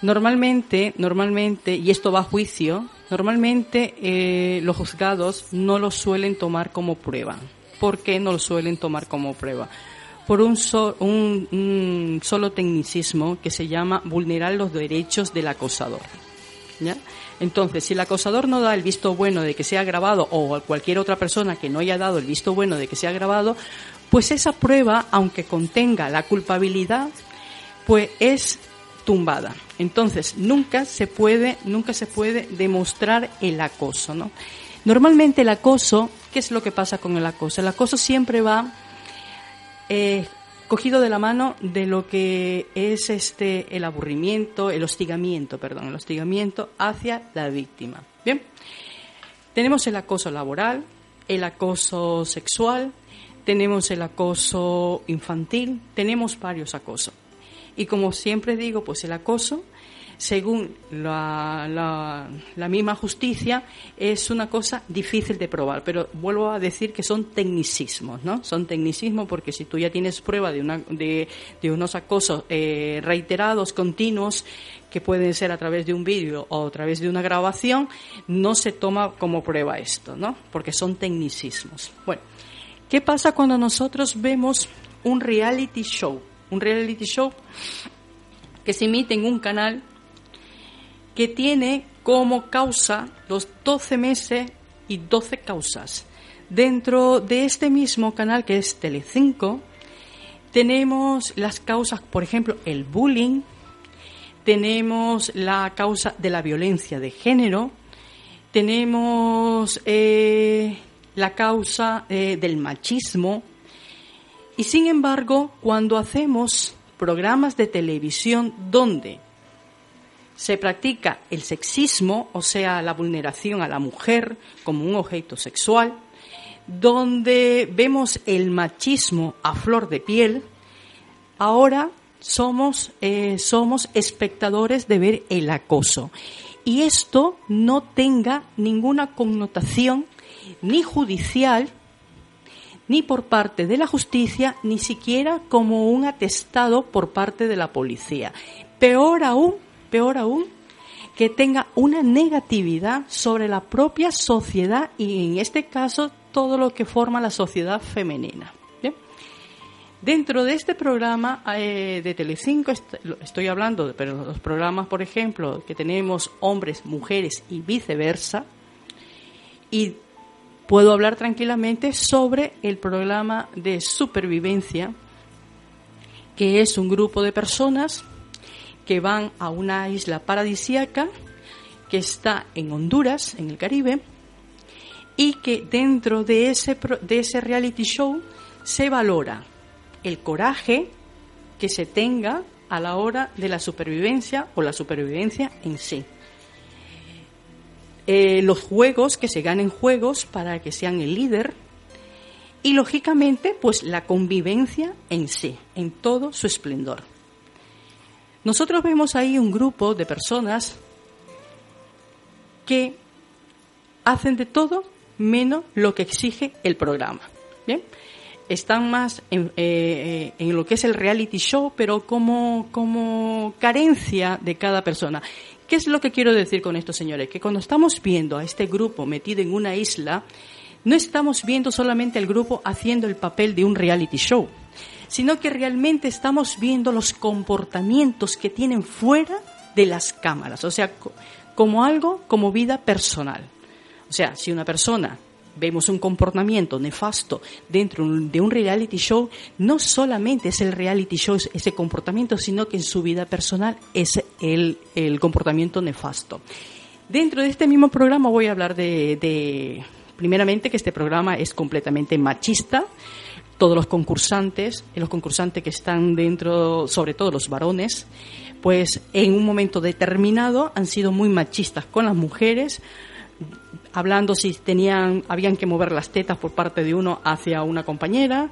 [SPEAKER 5] normalmente, normalmente, y esto va a juicio, normalmente eh, los juzgados no lo suelen tomar como prueba. ¿Por qué no lo suelen tomar como prueba? Por un, so- un- solo tecnicismo que se llama vulnerar los derechos del acosador. ¿ya? Entonces, si el acosador no da el visto bueno de que sea grabado o cualquier otra persona que no haya dado el visto bueno de que sea grabado, pues esa prueba, aunque contenga la culpabilidad, pues es tumbada. Entonces, nunca se puede, nunca se puede demostrar el acoso, ¿no? Normalmente el acoso, ¿qué es lo que pasa con el acoso? El acoso siempre va eh, cogido de la mano de lo que es este el aburrimiento, el hostigamiento, perdón, el hostigamiento hacia la víctima. Bien, tenemos el acoso laboral, el acoso sexual, tenemos el acoso infantil, tenemos varios acosos. Y como siempre digo, pues el acoso, según la, la, la misma justicia, es una cosa difícil de probar. Pero vuelvo a decir que son tecnicismos, ¿no? Son tecnicismos porque si tú ya tienes prueba de, una, de, de unos acosos eh, reiterados, continuos, que pueden ser a través de un vídeo o a través de una grabación, no se toma como prueba esto, ¿no? Porque son tecnicismos. Bueno, ¿qué pasa cuando nosotros vemos un reality show? Un reality show que se emite en un canal que tiene como causa los 12 meses y 12 causas. Dentro de este mismo canal que es Telecinco, tenemos las causas, por ejemplo, el bullying, tenemos la causa de la violencia de género, tenemos eh, la causa eh, del machismo Y sin embargo, cuando hacemos programas de televisión donde se practica el sexismo, o sea, la vulneración a la mujer como un objeto sexual, donde vemos el machismo a flor de piel, ahora somos, eh, somos espectadores de ver el acoso. Y esto no tenga ninguna connotación ni judicial, ni por parte de la justicia, ni siquiera como un atestado por parte de la policía. Peor aún, peor aún, que tenga una negatividad sobre la propia sociedad y en este caso todo lo que forma la sociedad femenina. Dentro de este programa eh, de Telecinco est- estoy hablando, de, pero los programas, por ejemplo, que tenemos hombres, mujeres y viceversa, y puedo hablar tranquilamente sobre el programa de supervivencia, que es un grupo de personas que van a una isla paradisíaca que está en Honduras, en el Caribe, y que dentro de ese, de ese reality show se valora el coraje que se tenga a la hora de la supervivencia o la supervivencia en sí. Eh, los juegos, que se ganen juegos para que sean el líder y lógicamente pues la convivencia en sí, en todo su esplendor. Nosotros vemos ahí un grupo de personas que hacen de todo menos lo que exige el programa. ¿Bien? Están más en, eh, en lo que es el reality show, pero como, como carencia de cada persona. ¿Qué es lo que quiero decir con esto, señores? Que cuando estamos viendo a este grupo metido en una isla, no estamos viendo solamente al grupo haciendo el papel de un reality show, sino que realmente estamos viendo los comportamientos que tienen fuera de las cámaras, o sea, co- como algo, como vida personal. O sea, si una persona vemos un comportamiento nefasto dentro de un reality show, no solamente es el reality show es- ese comportamiento, sino que en su vida personal es el, comportamiento nefasto. Dentro de este mismo programa voy a hablar de, primeramente, que este programa es completamente machista. Todos los concursantes, los concursantes que están dentro, sobre todo los varones, pues en un momento determinado han sido muy machistas con las mujeres, hablando si tenían, habían que mover las tetas por parte de uno hacia una compañera,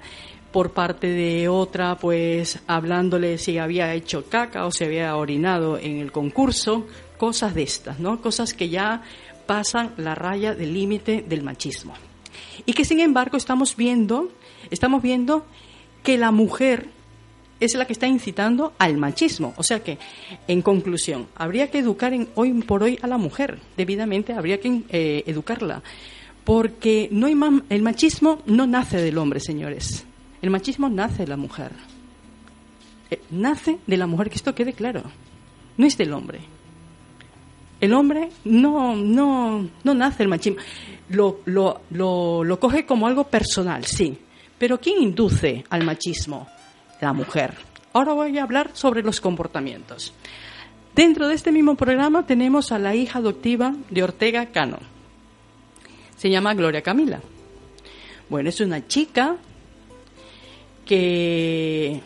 [SPEAKER 5] por parte de otra, pues hablándole si había hecho caca o si había orinado en el concurso, cosas de estas, ¿no? Cosas que ya pasan la raya del límite del machismo. Y que sin embargo estamos viendo, estamos viendo que la mujer es la que está incitando al machismo. O sea que, en conclusión, habría que educar en, hoy por hoy a la mujer, debidamente habría que eh, educarla. Porque no hay el machismo no nace del hombre, señores. El machismo nace de la mujer. Eh, nace de la mujer, que esto quede claro. No es del hombre. El hombre no, no, no nace el machismo. Lo, lo, lo, lo coge como algo personal, sí. Pero ¿quién induce al machismo? La mujer. Ahora voy a hablar sobre los comportamientos. Dentro de este mismo programa tenemos a la hija adoptiva de Ortega Cano. Se llama Gloria Camila. Bueno, es una chica que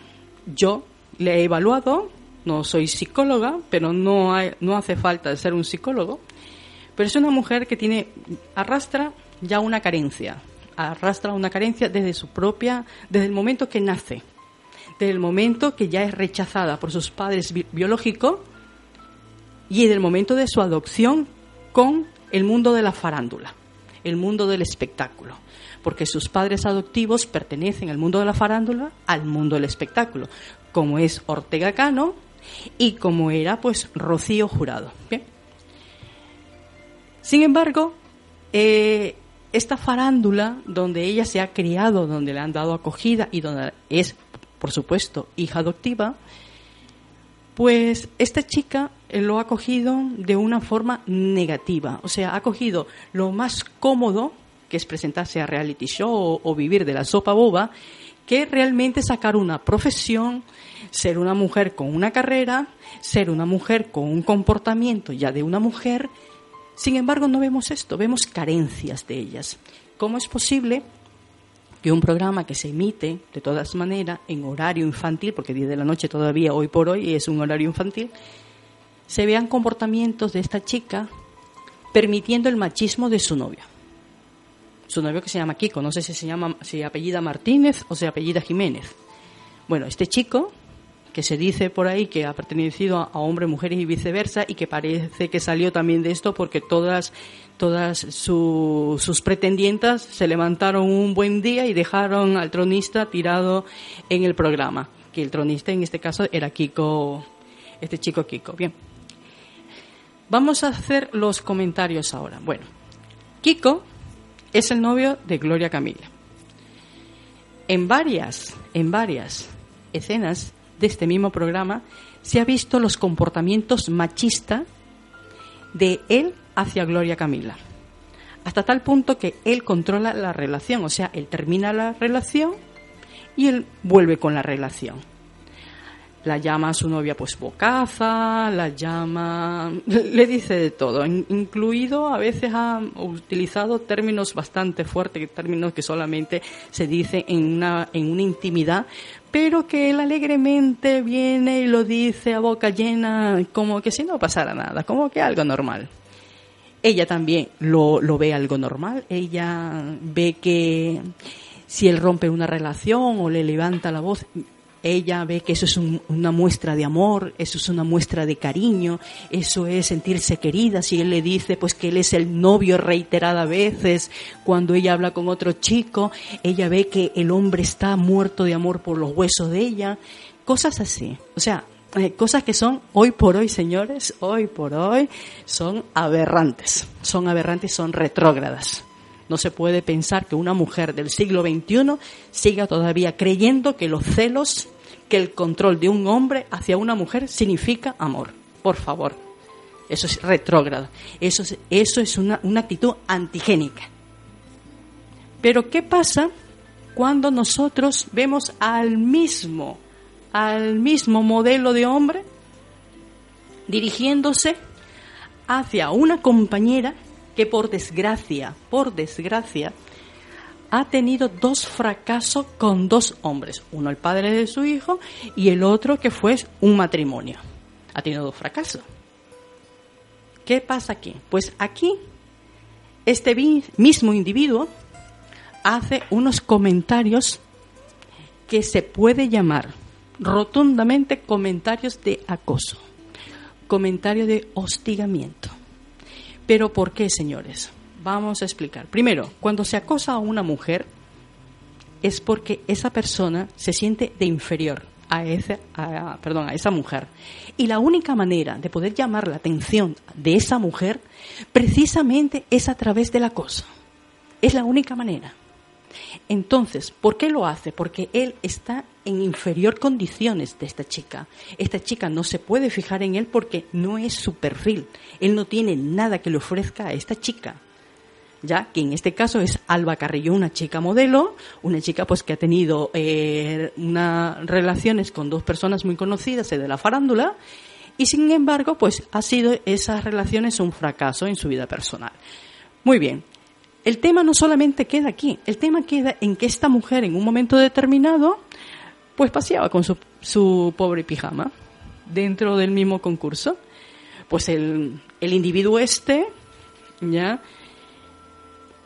[SPEAKER 5] yo le he evaluado, no soy psicóloga, pero no, no hace falta ser un psicólogo, pero es una mujer que tiene, arrastra ya una carencia, arrastra una carencia desde su propia, desde el momento que nace, desde el momento que ya es rechazada por sus padres bi- biológicos y desde el momento de su adopción con el mundo de la farándula, el mundo del espectáculo, porque sus padres adoptivos pertenecen al mundo de la farándula, al mundo del espectáculo, como es Ortega Cano y como era pues Rocío Jurado. Sin embargo, eh, esta farándula donde ella se ha criado, donde le han dado acogida y donde es, por supuesto, hija adoptiva, pues esta chica eh, lo ha cogido de una forma negativa. O sea, ha cogido lo más cómodo, que es presentarse a reality show o, o vivir de la sopa boba, que realmente sacar una profesión, ser una mujer con una carrera, ser una mujer con un comportamiento ya de una mujer. Sin embargo, no vemos esto, vemos carencias de ellas. ¿Cómo es posible que un programa que se emite de todas maneras en horario infantil, porque 10 de la noche todavía hoy por hoy es un horario infantil, se vean comportamientos de esta chica permitiendo el machismo de su novio. Su novio que se llama Kiko, no sé si se llama si apellida Martínez o se apellida Jiménez. Bueno, este chico que se dice por ahí que ha pertenecido a, hombres, mujeres y viceversa y que parece que salió también de esto porque todas todas su- sus pretendientas se levantaron un buen día y dejaron al tronista tirado en el programa, que el tronista en este caso era Kiko, este chico Kiko. Bien. Vamos a hacer los comentarios ahora. Bueno, Kiko es el novio de Gloria Camila. En varias, en varias escenas de este mismo programa se ha visto los comportamientos machistas de él hacia Gloria Camila. Hasta tal punto que él controla la relación, o sea, él termina la relación y él vuelve con la relación. La llama a su novia pues bocaza, la llama, le dice de todo, in- incluido a veces ha utilizado términos bastante fuertes, términos que solamente se dicen en una, en una intimidad, pero que él alegremente viene y lo dice a boca llena, como que si no pasara nada, como que algo normal. Ella también lo, lo ve algo normal, ella ve que si él rompe una relación o le levanta la voz, ella ve que eso es un- una muestra de amor, eso es una muestra de cariño, eso es sentirse querida. Si él le dice pues que él es el novio reiteradas veces, cuando ella habla con otro chico, ella ve que el hombre está muerto de amor por los huesos de ella, cosas así. O sea, eh, cosas que son hoy por hoy, señores, hoy por hoy, son aberrantes, son aberrantes, son retrógradas. No se puede pensar que una mujer del siglo XXI siga todavía creyendo que los celos, que el control de un hombre hacia una mujer significa amor. Por favor. Eso es retrógrado. Eso es, eso es una, una actitud antigénica. Pero ¿qué pasa cuando nosotros vemos al mismo, al mismo modelo de hombre dirigiéndose hacia una compañera que por desgracia, por desgracia, ha tenido dos fracasos con dos hombres, uno el padre de su hijo y el otro que fue un matrimonio. Ha tenido dos fracasos. ¿Qué pasa aquí? Pues aquí este mismo individuo hace unos comentarios que se puede llamar rotundamente comentarios de acoso, comentarios de hostigamiento. Pero ¿por qué, señores? Vamos a explicar. Primero, cuando se acosa a una mujer es porque esa persona se siente de inferior a esa, a- perdón, a esa mujer. Y la única manera de poder llamar la atención de esa mujer precisamente es a través del acoso. Es la única manera. Entonces, ¿por qué lo hace? Porque él está en inferior condiciones de esta chica. Esta chica no se puede fijar en él porque no es su perfil. Él no tiene nada que le ofrezca a esta chica. Ya que en este caso es Alba Carrillo, una chica modelo, una chica pues que ha tenido eh, unas relaciones con dos personas muy conocidas eh, de la farándula y sin embargo pues ha sido esas relaciones un fracaso en su vida personal. Muy bien, el tema no solamente queda aquí, el tema queda en que esta mujer en un momento determinado pues paseaba con su, su pobre pijama dentro del mismo concurso. Pues el, el individuo este ya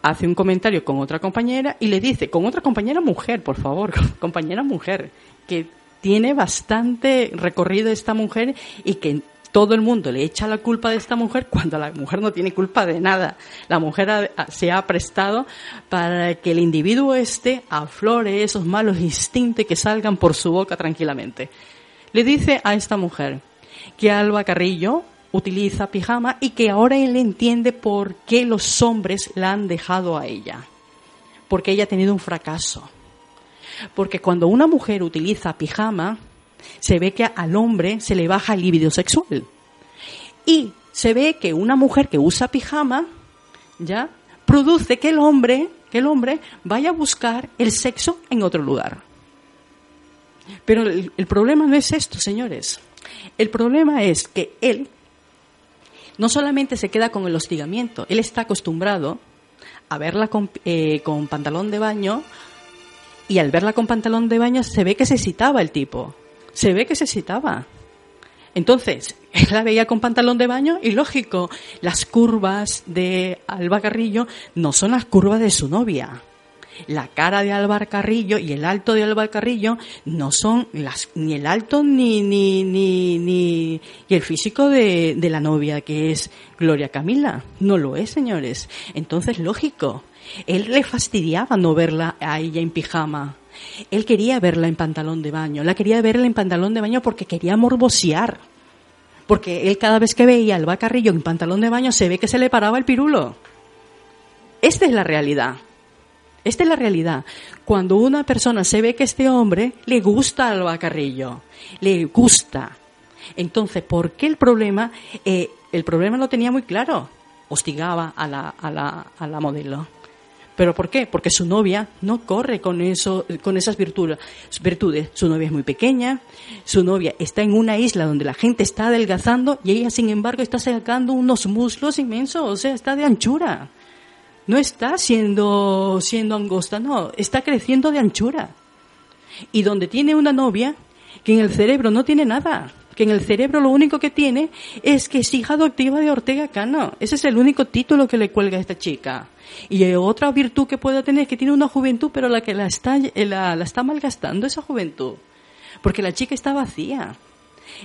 [SPEAKER 5] hace un comentario con otra compañera y le dice, con otra compañera mujer, por favor, compañera mujer, que tiene bastante recorrido esta mujer y que todo el mundo le echa la culpa de esta mujer cuando la mujer no tiene culpa de nada. La mujer se ha prestado para que el individuo este aflore esos malos instintos que salgan por su boca tranquilamente. Le dice a esta mujer que Alba Carrillo utiliza pijama y que ahora él entiende por qué los hombres la han dejado a ella. Porque ella ha tenido un fracaso. Porque cuando una mujer utiliza pijama, se ve que al hombre se le baja el libido sexual. Y se ve que una mujer que usa pijama, ya, produce que el hombre, que el hombre vaya a buscar el sexo en otro lugar. Pero el, problema no es esto, señores. El problema es que él no solamente se queda con el hostigamiento, él está acostumbrado a verla con, eh, con pantalón de baño Y al verla con pantalón de baño se ve que se excitaba el tipo. Se ve que se excitaba. Entonces, la veía con pantalón de baño y lógico, las curvas de Alba Carrillo no son las curvas de su novia. La cara de Alba Carrillo y el alto de Alba Carrillo no son las, ni el alto ni, ni, ni, ni el físico de, de la novia que es Gloria Camila. No lo es, señores. Entonces, lógico, él le fastidiaba no verla a ella en pijama. Él quería verla en pantalón de baño. La quería verla en pantalón de baño porque quería morbosear. Porque él cada vez que veía al Carrillo en pantalón de baño se ve que se le paraba el pirulo. Esta es la realidad. Esta es la realidad. Cuando una persona se ve que este hombre le gusta al Carrillo, le gusta. Entonces, ¿por qué el problema? Eh, el problema lo tenía muy claro. Hostigaba a la, a la, a la modelo. ¿Pero por qué? Porque su novia no corre con, eso, con esas virtudes, virtudes. Su novia es muy pequeña, su novia está en una isla donde la gente está adelgazando y ella, sin embargo, está sacando unos muslos inmensos, o sea, está de anchura. No está siendo, siendo angosta, no, está creciendo de anchura. Y donde tiene una novia que en el cerebro no tiene nada, que en el cerebro lo único que tiene es que es hija adoptiva de Ortega Cano. Ese es el único título que le cuelga a esta chica. Y otra virtud que puede tener es que tiene una juventud, pero la que la está, la, la está malgastando esa juventud. Porque la chica está vacía.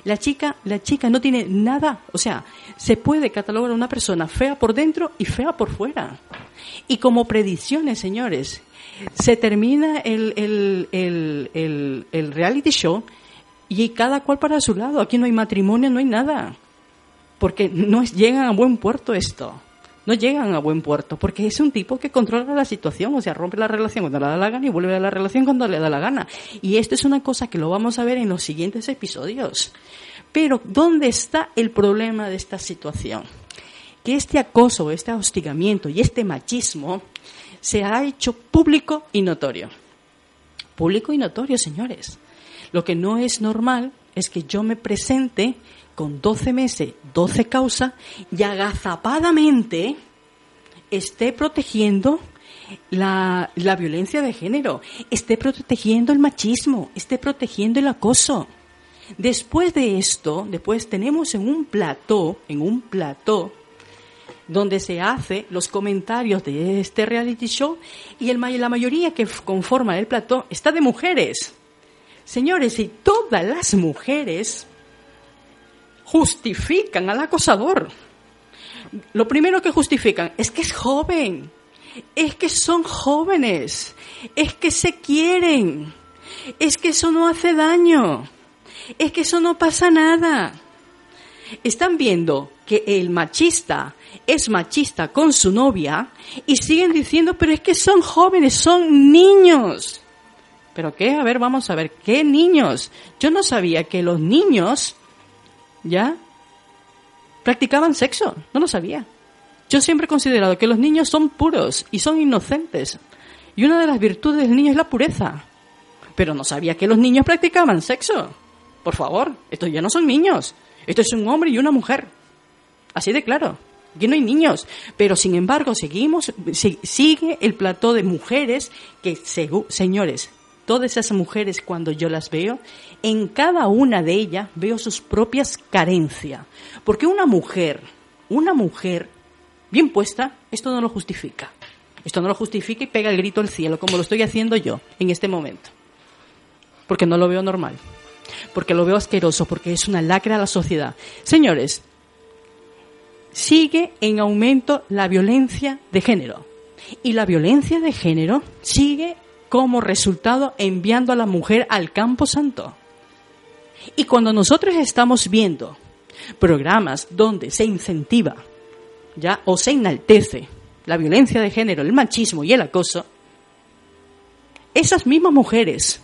[SPEAKER 5] La chica, la chica no tiene nada, o sea, se puede catalogar una persona fea por dentro y fea por fuera. Y como predicciones, señores, se termina el, el, el, el reality show y cada cual para su lado. Aquí no hay matrimonio, no hay nada. Porque no llegan a buen puerto esto. No llegan a buen puerto. Porque es un tipo que controla la situación. O sea, rompe la relación cuando le da la gana y vuelve a la relación cuando le da la gana. Y esto es una cosa que lo vamos a ver en los siguientes episodios. Pero, ¿dónde está el problema de esta situación? Que este acoso, este hostigamiento y este machismo se ha hecho público y notorio. Público y notorio, señores. Lo que no es normal es que yo me presente con 12 meses, 12 causas y agazapadamente esté protegiendo la, la violencia de género, esté protegiendo el machismo, esté protegiendo el acoso. Después de esto, después tenemos en un plató, en un plató, donde se hace los comentarios de este reality show y la mayoría que conforma el plató está de mujeres. Señores, y todas las mujeres justifican al acosador. Lo primero que justifican es que es joven, es que son jóvenes, es que se quieren, es que eso no hace daño, es que eso no pasa nada. Están viendo que el machista es machista con su novia y siguen diciendo, pero es que son jóvenes, son niños. ¿Pero qué? A ver, vamos a ver, ¿qué niños? Yo no sabía que los niños, ¿ya? Practicaban sexo, no lo sabía. Yo siempre he considerado que los niños son puros y son inocentes. Y una de las virtudes del niño es la pureza. Pero no sabía que los niños practicaban sexo. Por favor, estos ya no son niños. Esto es un hombre y una mujer. Así de claro. Aquí no hay niños. Pero sin embargo, seguimos, si- sigue el plató de mujeres que, señores, todas esas mujeres cuando yo las veo, en cada una de ellas veo sus propias carencias. Porque una mujer, una mujer bien puesta, esto no lo justifica. Esto no lo justifica y pega el grito al cielo, como lo estoy haciendo yo en este momento. Porque no lo veo normal. Porque lo veo asqueroso, porque es una lacra a la sociedad. Señores, sigue en aumento la violencia de género. Y la violencia de género sigue como resultado enviando a la mujer al campo santo. Y cuando nosotros estamos viendo programas donde se incentiva ya o se enaltece la violencia de género, el machismo y el acoso, esas mismas mujeres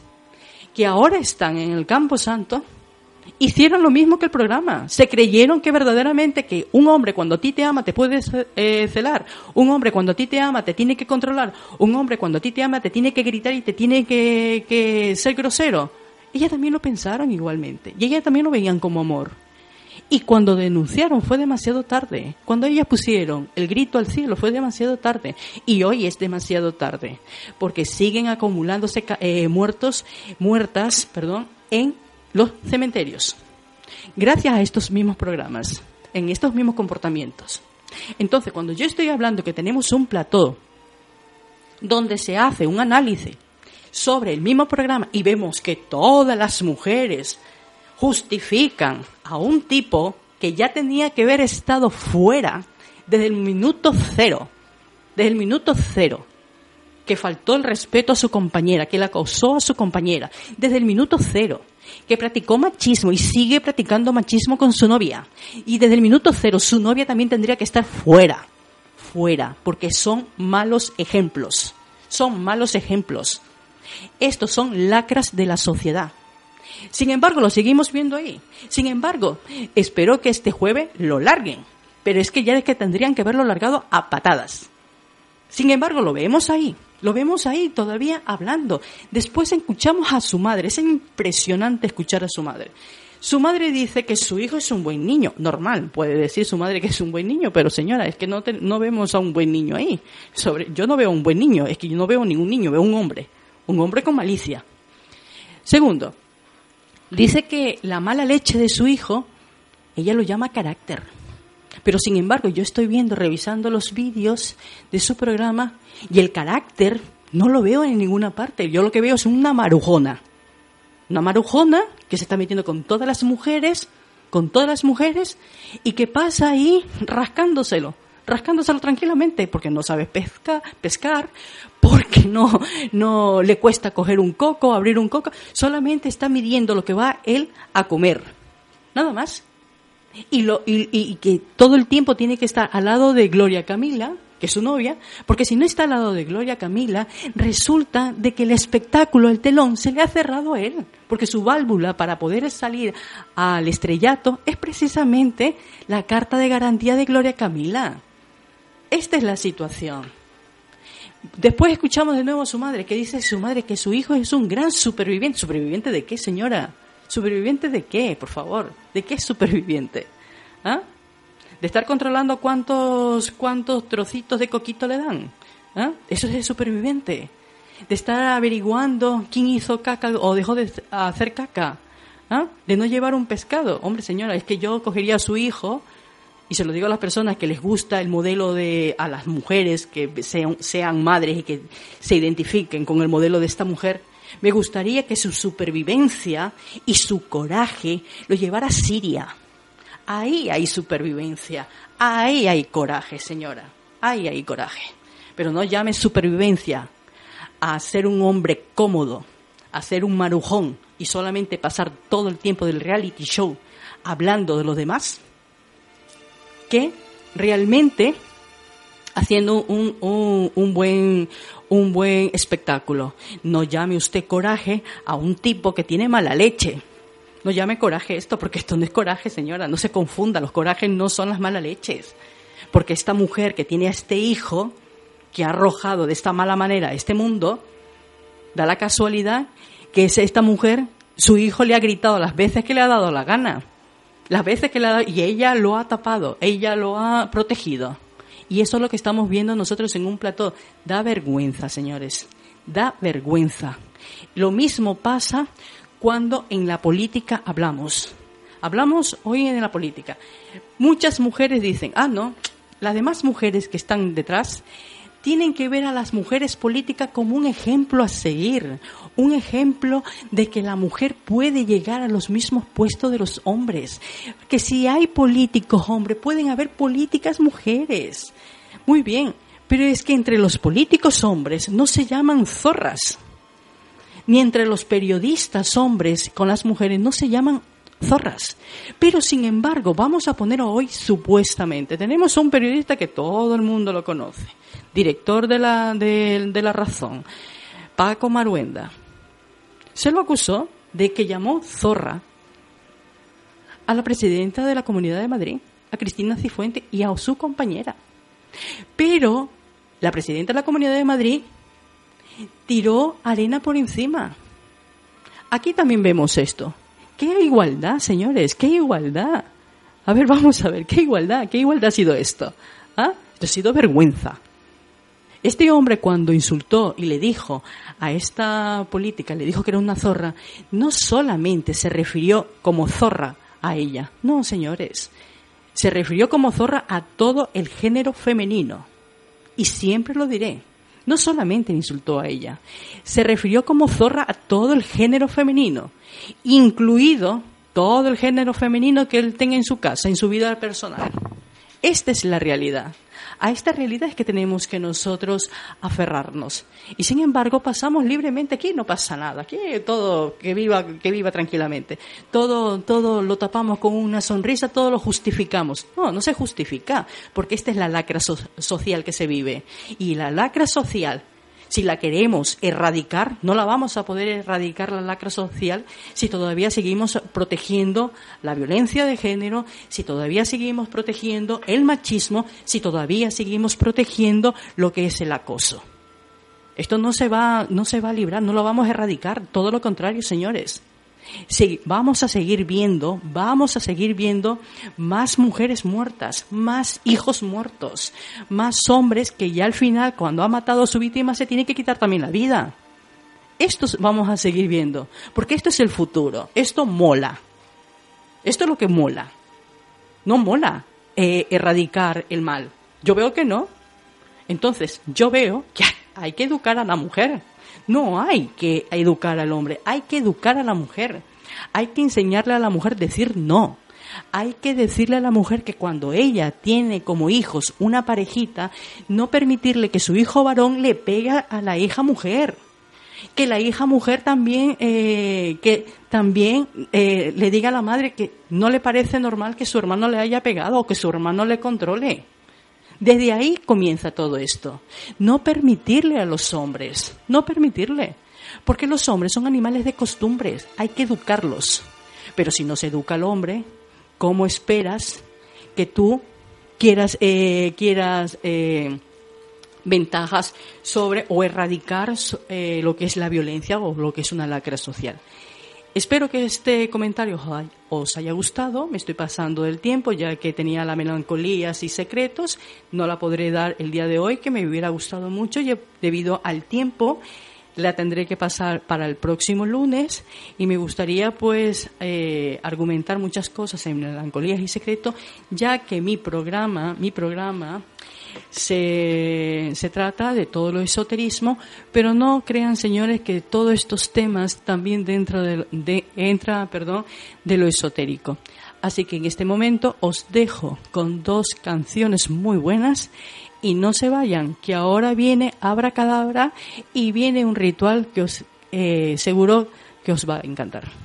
[SPEAKER 5] que ahora están en el campo santo hicieron lo mismo que el programa. Se creyeron que verdaderamente que un hombre cuando a ti te ama te puede eh, celar, un hombre cuando a ti te ama te tiene que controlar, un hombre cuando a ti te ama te tiene que gritar y te tiene que, que ser grosero. Ellas también lo pensaron igualmente y ellas también lo veían como amor. Y cuando denunciaron fue demasiado tarde. Cuando ellas pusieron el grito al cielo fue demasiado tarde. Y hoy es demasiado tarde. Porque siguen acumulándose eh, muertos, muertas, perdón, en los cementerios. Gracias a estos mismos programas, en estos mismos comportamientos. Entonces, cuando yo estoy hablando que tenemos un plató donde se hace un análisis sobre el mismo programa y vemos que todas las mujeres justifican a un tipo que ya tenía que haber estado fuera desde el minuto cero, desde el minuto cero, que faltó el respeto a su compañera, que la acosó a su compañera, desde el minuto cero, que practicó machismo y sigue practicando machismo con su novia, y desde el minuto cero su novia también tendría que estar fuera, fuera, porque son malos ejemplos, son malos ejemplos. Estos son lacras de la sociedad. Sin embargo, lo seguimos viendo ahí. Sin embargo, espero que este jueves lo larguen. Pero es que ya es que tendrían que haberlo largado a patadas. Sin embargo, lo vemos ahí. Lo vemos ahí todavía hablando. Después escuchamos a su madre. Es impresionante escuchar a su madre. Su madre dice que su hijo es un buen niño. Normal, puede decir su madre que es un buen niño, pero señora, es que no, te- no vemos a un buen niño ahí. Sobre, yo no veo un buen niño, es que yo no veo ningún niño, veo un hombre. Un hombre con malicia. Segundo, dice que la mala leche de su hijo, ella lo llama carácter. Pero sin embargo, yo estoy viendo, revisando los vídeos de su programa y el carácter no lo veo en ninguna parte. Yo lo que veo es una marujona. Una marujona que se está metiendo con todas las mujeres, con todas las mujeres, y que pasa ahí rascándoselo, rascándoselo tranquilamente, porque no sabe pesca, pescar, porque no, no le cuesta coger un coco, abrir un coco, solamente está midiendo lo que va él a comer. Nada más y, lo, y, y- que todo el tiempo tiene que estar al lado de Gloria Camila, que es su novia, porque si no está al lado de Gloria Camila, resulta de que el espectáculo, el telón, se le ha cerrado a él, porque su válvula para poder salir al estrellato es precisamente la carta de garantía de Gloria Camila. Esta es la situación. Después escuchamos de nuevo a su madre, que dice su madre que su hijo es un gran superviviente. ¿Superviviente de qué, señora? ¿Superviviente de qué, por favor? ¿De qué es superviviente? ¿Ah? ¿De estar controlando cuántos, cuántos trocitos de coquito le dan? ¿Ah? Eso es el superviviente. De estar averiguando quién hizo caca o dejó de hacer caca. ¿Ah? De no llevar un pescado. Hombre, señora, es que yo cogería a su hijo y se lo digo a las personas que les gusta el modelo de a las mujeres que sean, sean madres y que se identifiquen con el modelo de esta mujer me gustaría que su supervivencia y su coraje lo llevara a Siria. Ahí hay supervivencia. Ahí hay coraje señora. Ahí hay coraje. Pero no llame supervivencia a ser un hombre cómodo a ser un marujón y solamente pasar todo el tiempo del reality show hablando de los demás que realmente haciendo un, un, un buen un buen espectáculo. No llame usted coraje a un tipo que tiene mala leche. No llame coraje esto, porque esto no es coraje, señora. No se confunda, los corajes no son las malas leches. Porque esta mujer que tiene a este hijo, que ha arrojado de esta mala manera a este mundo, da la casualidad que es esta mujer, su hijo le ha gritado las veces que le ha dado la gana las veces que la y ella lo ha tapado, ella lo ha protegido. Y eso es lo que estamos viendo nosotros en un plató. Da vergüenza, señores. Da vergüenza. Lo mismo pasa cuando en la política hablamos. Hablamos hoy en la política. Muchas mujeres dicen, ah, no, las demás mujeres que están detrás tienen que ver a las mujeres políticas como un ejemplo a seguir, un ejemplo de que la mujer puede llegar a los mismos puestos de los hombres, que si hay políticos hombres, pueden haber políticas mujeres. Muy bien, pero es que entre los políticos hombres no se llaman zorras, ni entre los periodistas hombres con las mujeres no se llaman zorras. Pero sin embargo, vamos a poner hoy supuestamente, tenemos a un periodista que todo el mundo lo conoce, director de la, de, de la razón, Paco Maruenda. Se lo acusó de que llamó zorra a la presidenta de la Comunidad de Madrid, a Cristina Cifuente y a su compañera. Pero la presidenta de la Comunidad de Madrid tiró arena por encima. Aquí también vemos esto. ¿Qué igualdad, señores? ¿Qué igualdad? A ver, vamos a ver, ¿qué igualdad? ¿Qué igualdad ha sido esto? ¿Ah? Esto ha sido vergüenza. Este hombre cuando insultó y le dijo a esta política, le dijo que era una zorra, no solamente se refirió como zorra a ella, no, señores, se refirió como zorra a todo el género femenino. Y siempre lo diré, no solamente insultó a ella, se refirió como zorra a todo el género femenino, incluido todo el género femenino que él tenga en su casa, en su vida personal. Esta es la realidad. A esta realidad es que tenemos que nosotros aferrarnos. Y sin embargo, pasamos libremente aquí, no pasa nada. Aquí todo que viva, que viva tranquilamente. Todo, todo lo tapamos con una sonrisa, todo lo justificamos. No, no se justifica, porque esta es la lacra so- social que se vive. Y la lacra social si la queremos erradicar, no la vamos a poder erradicar la lacra social si todavía seguimos protegiendo la violencia de género, si todavía seguimos protegiendo el machismo, si todavía seguimos protegiendo lo que es el acoso. Esto no se va, no se va a librar, no lo vamos a erradicar, todo lo contrario, señores. Vamos a seguir viendo, vamos a seguir viendo más mujeres muertas, más hijos muertos, más hombres que ya al final, cuando ha matado a su víctima, se tiene que quitar también la vida. Esto vamos a seguir viendo, porque esto es el futuro, esto mola. Esto es lo que mola. No mola eh, erradicar el mal. Yo veo que no. Entonces, yo veo que hay que educar a la mujer. No hay que educar al hombre, hay que educar a la mujer. Hay que enseñarle a la mujer decir no. Hay que decirle a la mujer que cuando ella tiene como hijos una parejita, no permitirle que su hijo varón le pega a la hija mujer. Que la hija mujer también, eh, que también eh, le diga a la madre que no le parece normal que su hermano le haya pegado o que su hermano le controle. Desde ahí comienza todo esto. No permitirle a los hombres, no permitirle. Porque los hombres son animales de costumbres, hay que educarlos. Pero si no se educa al hombre, ¿cómo esperas que tú quieras, eh, quieras eh, ventajas sobre o erradicar eh, lo que es la violencia o lo que es una lacra social? Espero que este comentario os haya gustado. Me estoy pasando del tiempo ya que tenía la melancolía y secretos. No la podré dar el día de hoy, que me hubiera gustado mucho y debido al tiempo la tendré que pasar para el próximo lunes y me gustaría pues eh, argumentar muchas cosas en melancolías y secretos ya que mi programa mi programa se, se trata de todo lo esoterismo, pero no crean, señores, que todos estos temas también dentro de, de, entra, perdón, de lo esotérico. Así que en este momento os dejo con dos canciones muy buenas y no se vayan, que ahora viene Abra Cadabra y viene un ritual que os eh, seguro que os va a encantar.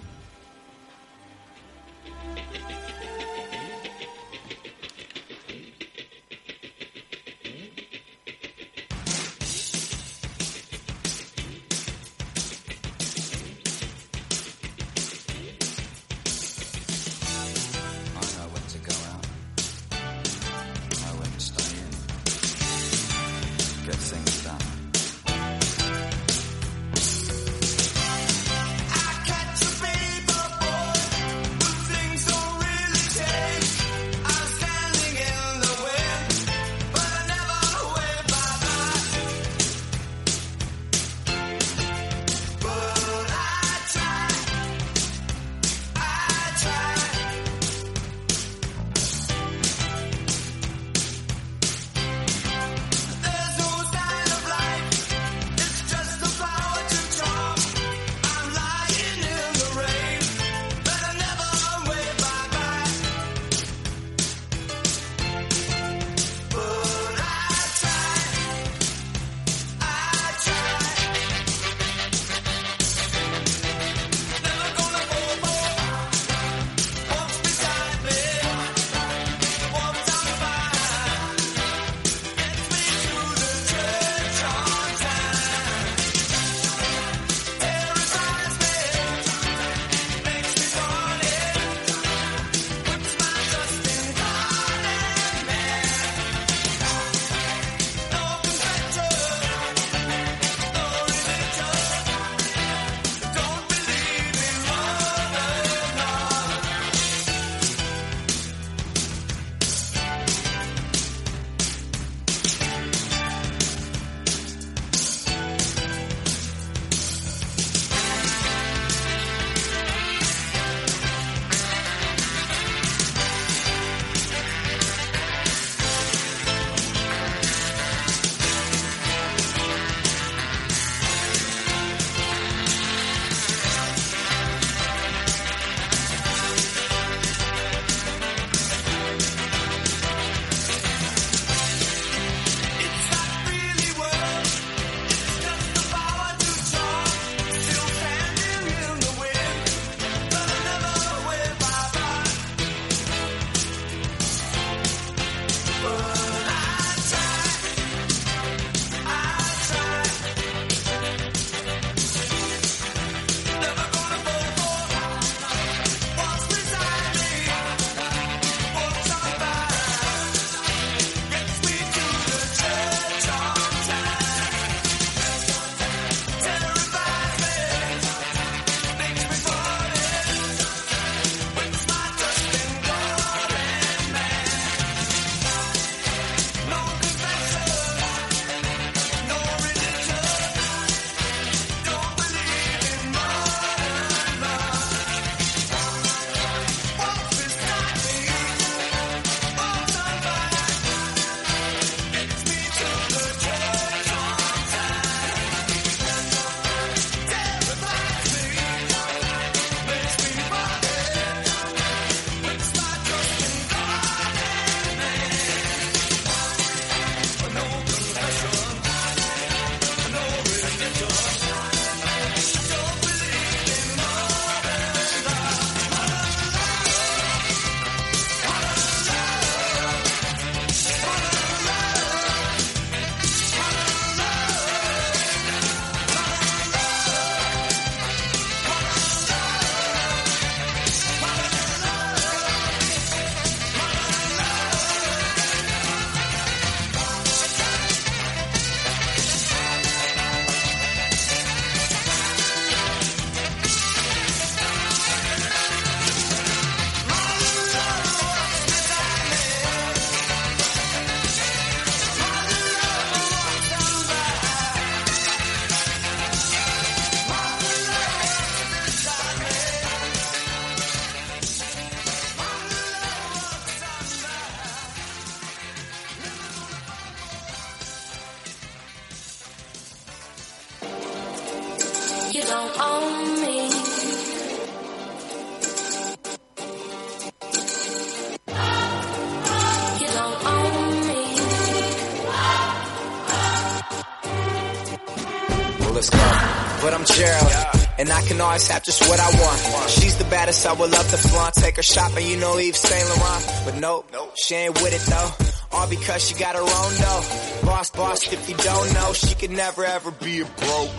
[SPEAKER 1] I
[SPEAKER 7] have just what I want. She's the baddest, I would love to flaunt. Take her shopping, you know Eve Saint Laurent. But nope, she ain't with it though. All because she got her own dough. Boss, boss, if you don't know, she could never ever be a broke.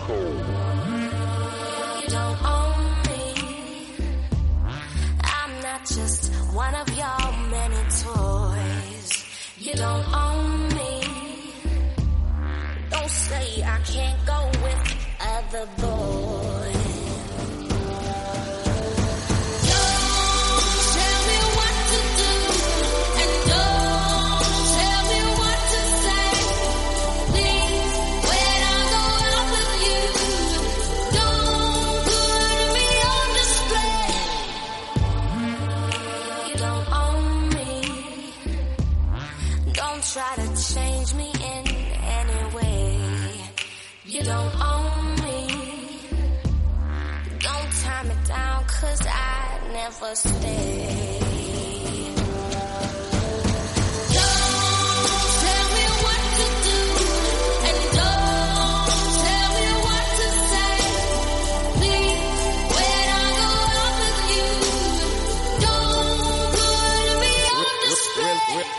[SPEAKER 8] You don't own me. I'm not just one of your many toys. You don't own me. Don't say I can't go with other boys. Don't put me on.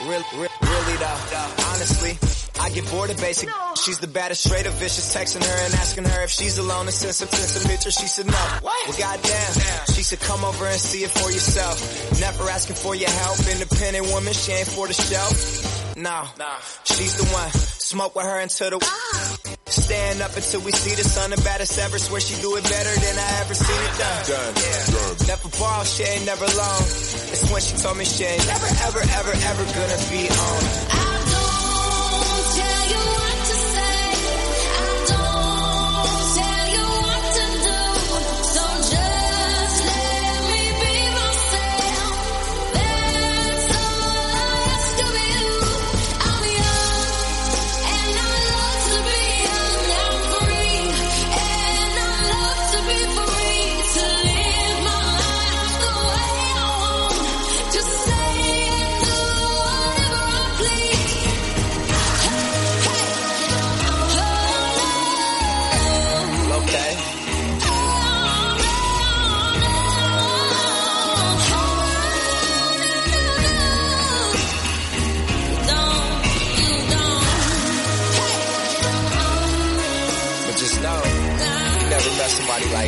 [SPEAKER 7] Really, really, really though, honestly, I get bored of basic. She's the baddest, straight up vicious. Texting her and asking her if she's alone and send some, send some pictures. She said no. What? Well, goddamn. She said come over and see it for yourself. Never asking for your help. Independent woman, she ain't for the show. No, she's the one. Smoke with her until the. Ah. Stand up until we see the sun, the baddest ever. Swear she do it better than I ever seen it done. Yeah. Never ball, she ain't never alone. It's when she told me she ain't never, ever, ever, ever gonna be on.
[SPEAKER 8] I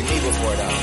[SPEAKER 8] me
[SPEAKER 7] before though.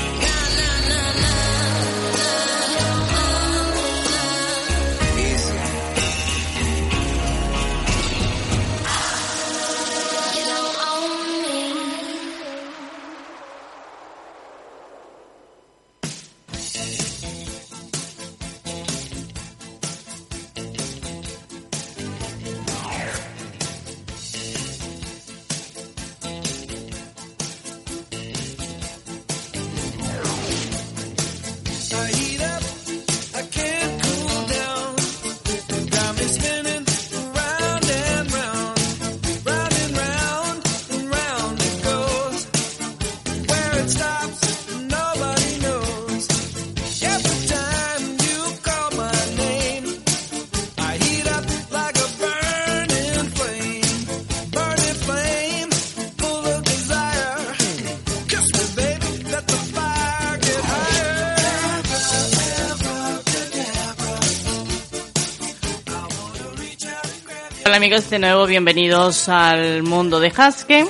[SPEAKER 5] Amigos, de nuevo bienvenidos al mundo de Haske.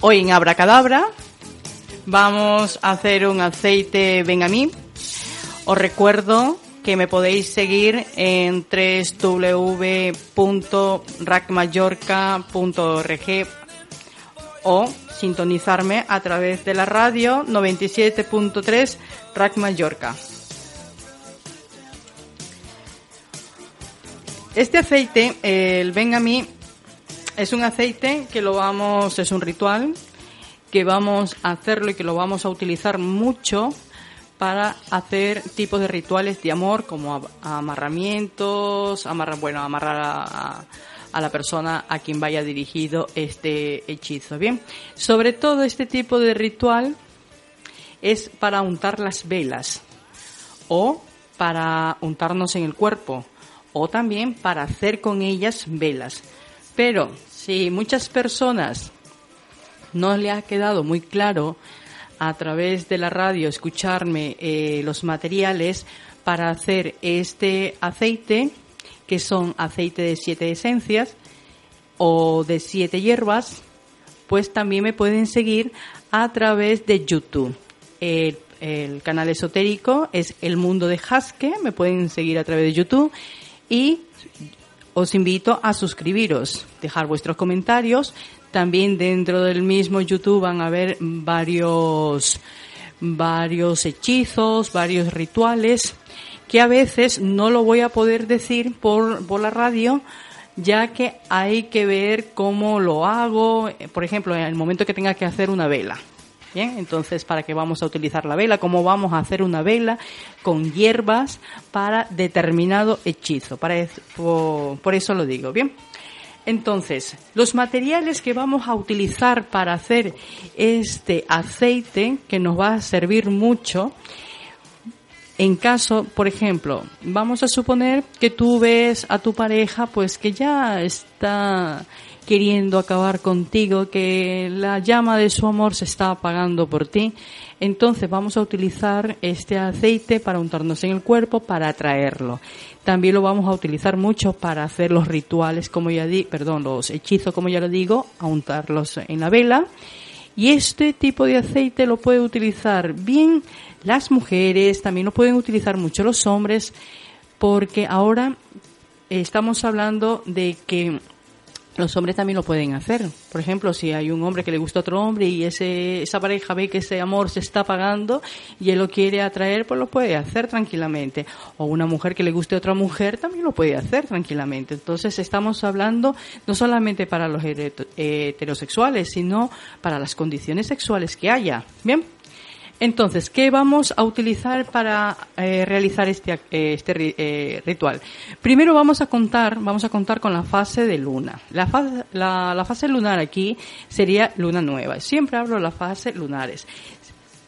[SPEAKER 5] Hoy en Abracadabra vamos a hacer un aceite Ven a. Os recuerdo que me podéis seguir en www.racmallorca.org o sintonizarme a través de la radio 97.3 Rack Mallorca. Este aceite, el mí, es un aceite que lo vamos, es un ritual que vamos a hacerlo y que lo vamos a utilizar mucho para hacer tipos de rituales de amor como amarramientos, amarrar, bueno, amarrar a, a- a la persona a quien vaya dirigido este hechizo. Bien, sobre todo este tipo de ritual es para untar las velas o para untarnos en el cuerpo o también para hacer con ellas velas. Pero si muchas personas no le ha quedado muy claro a través de la radio escucharme eh, los materiales para hacer este aceite, que son aceite de siete esencias o de siete hierbas, pues también me pueden seguir a través de YouTube. El, el canal esotérico es El Mundo de Haske, me pueden seguir a través de YouTube y os invito a suscribiros, dejar vuestros comentarios. También dentro del mismo YouTube van a haber varios, varios hechizos, varios rituales que a veces no lo voy a poder decir por, por la radio, ya que hay que ver cómo lo hago, por ejemplo, en el momento que tenga que hacer una vela. Bien, entonces, ¿para qué vamos a utilizar la vela? ¿Cómo vamos a hacer una vela con hierbas para determinado hechizo? Para es- por, por eso lo digo, ¿bien? Entonces, los materiales que vamos a utilizar para hacer este aceite, que nos va a servir mucho, en caso, por ejemplo, vamos a suponer que tú ves a tu pareja pues que ya está queriendo acabar contigo, que la llama de su amor se está apagando por ti. Entonces vamos a utilizar este aceite para untarnos en el cuerpo para atraerlo. También lo vamos a utilizar mucho para hacer los rituales, como ya di, perdón, los hechizos, como ya lo digo, a untarlos en la vela. Y este tipo de aceite lo puede utilizar bien las mujeres, también lo pueden utilizar mucho los hombres, porque ahora estamos hablando de que los hombres también lo pueden hacer. Por ejemplo, si hay un hombre que le gusta a otro hombre y ese, esa pareja ve que ese amor se está apagando y él lo quiere atraer, pues lo puede hacer tranquilamente. O una mujer que le guste a otra mujer también lo puede hacer tranquilamente. Entonces estamos hablando no solamente para los hetero- heterosexuales, sino para las condiciones sexuales que haya. Bien. Entonces, ¿qué vamos a utilizar para eh, realizar este, eh, este eh, ritual? Primero vamos a contar, vamos a contar con la fase de luna. La fase, la, la fase lunar aquí sería luna nueva. Siempre hablo de las fases lunares.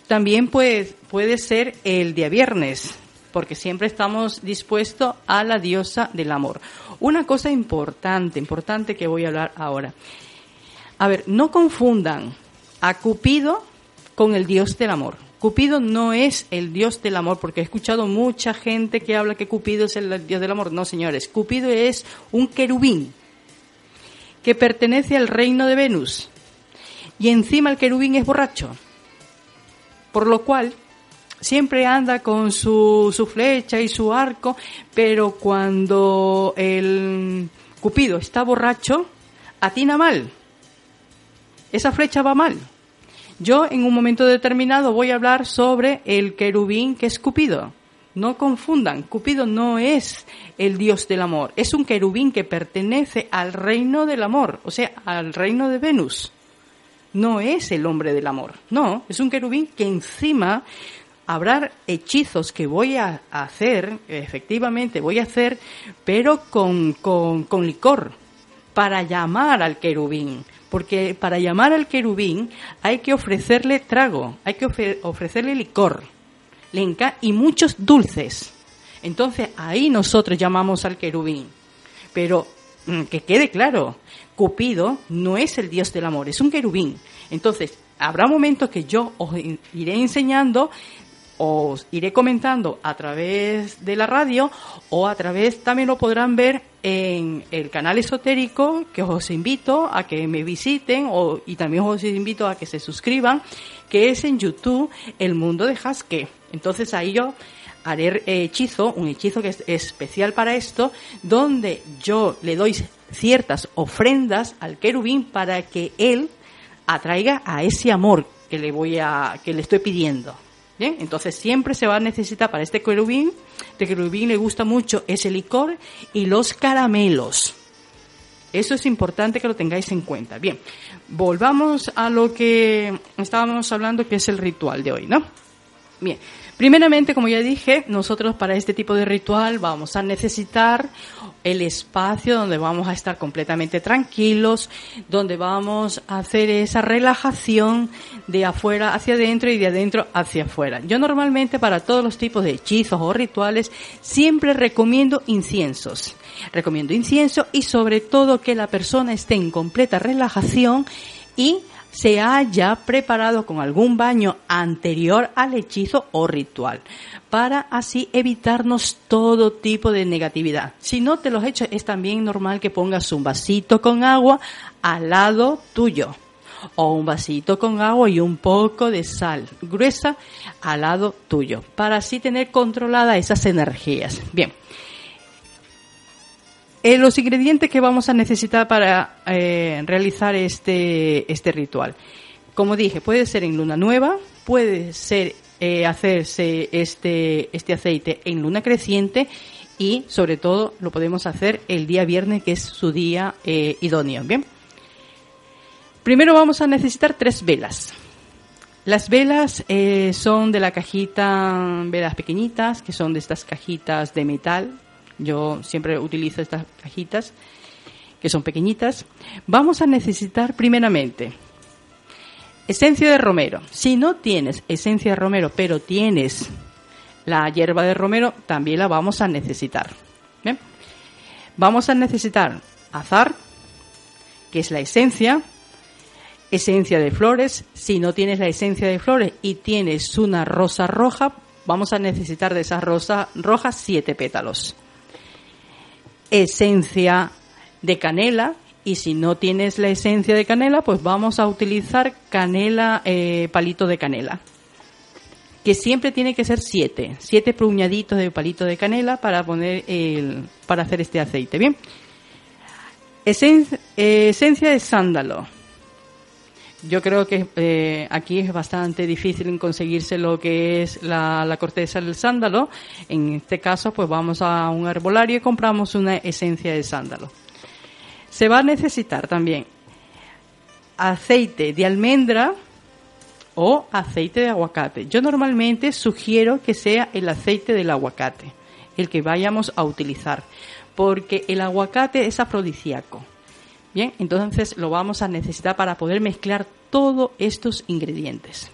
[SPEAKER 5] También puede, puede ser el día viernes, porque siempre estamos dispuestos a la diosa del amor. Una cosa importante, importante que voy a hablar ahora. A ver, no confundan a Cupido con el dios del amor. Cupido no es el dios del amor, porque he escuchado mucha gente que habla que Cupido es el dios del amor. No, señores, Cupido es un querubín que pertenece al reino de Venus. Y encima el querubín es borracho. Por lo cual, siempre anda con su, su flecha y su arco, pero cuando el Cupido está borracho, atina mal. Esa flecha va mal. Yo en un momento determinado voy a hablar sobre el querubín que es Cupido. No confundan, Cupido no es el dios del amor, es un querubín que pertenece al reino del amor, o sea, al reino de Venus. No es el hombre del amor, no, es un querubín que encima habrá hechizos que voy a hacer, efectivamente voy a hacer, pero con, con, con licor, para llamar al querubín. Porque para llamar al querubín hay que ofrecerle trago, hay que ofre- ofrecerle licor le enca- y muchos dulces. Entonces ahí nosotros llamamos al querubín. Pero mm, que quede claro, Cupido no es el dios del amor, es un querubín. Entonces habrá momentos que yo os iré enseñando, os iré comentando a través de la radio o a través también lo podrán ver en el canal esotérico que os invito a que me visiten o, y también os invito a que se suscriban que es en YouTube El Mundo de Haske. Entonces ahí yo haré eh, hechizo, un hechizo que es especial para esto, donde yo le doy ciertas ofrendas al querubín para que él atraiga a ese amor que le voy a, que le estoy pidiendo. Bien, entonces siempre se va a necesitar para este querubín, este querubín le gusta mucho ese licor y los caramelos. Eso es importante que lo tengáis en cuenta. Bien, volvamos a lo que estábamos hablando que es el ritual de hoy, ¿no? Bien, primeramente, como ya dije, nosotros para este tipo de ritual vamos a necesitar el espacio donde vamos a estar completamente tranquilos, donde vamos a hacer esa relajación de afuera hacia adentro y de adentro hacia afuera. Yo normalmente para todos los tipos de hechizos o rituales siempre recomiendo inciensos. Recomiendo incienso y sobre todo que la persona esté en completa relajación y se haya preparado con algún baño anterior al hechizo o ritual, para así evitarnos todo tipo de negatividad. Si no te lo has hecho, es también normal que pongas un vasito con agua al lado tuyo, o un vasito con agua y un poco de sal gruesa al lado tuyo, para así tener controlada esas energías. Bien. Eh, los ingredientes que vamos a necesitar para eh, realizar este, este ritual. Como dije, puede ser en luna nueva, puede ser eh, hacerse este, este aceite en luna creciente y sobre todo lo podemos hacer el día viernes que es su día idóneo. Bien. Primero vamos a necesitar tres velas. Las velas son de la cajita, velas pequeñitas, que son de estas cajitas de metal. Yo siempre utilizo estas cajitas, que son pequeñitas. Vamos a necesitar primeramente esencia de romero. Si no tienes esencia de romero, pero tienes la hierba de romero, también la vamos a necesitar. Vamos a necesitar azar, que es la esencia, esencia de flores. Si no tienes la esencia de flores y tienes una rosa roja, vamos a necesitar de esa rosa roja siete pétalos. Esencia de canela y si no tienes la esencia de canela, pues vamos a utilizar canela, eh, palito de canela. Que siempre tiene que ser siete, siete puñaditos de palito de canela para poner el, para hacer este aceite. Bien. Esen- eh, esencia de sándalo. Yo creo que eh, aquí es bastante difícil conseguirse lo que es la, la corteza del sándalo. En este caso, pues vamos a un herbolario y compramos una esencia de sándalo. Se va a necesitar también aceite de almendra o aceite de aguacate. Yo normalmente sugiero que sea el aceite del aguacate, el que vayamos a utilizar, porque el aguacate es afrodisíaco. Bien, entonces lo vamos a necesitar para poder mezclar todos estos ingredientes.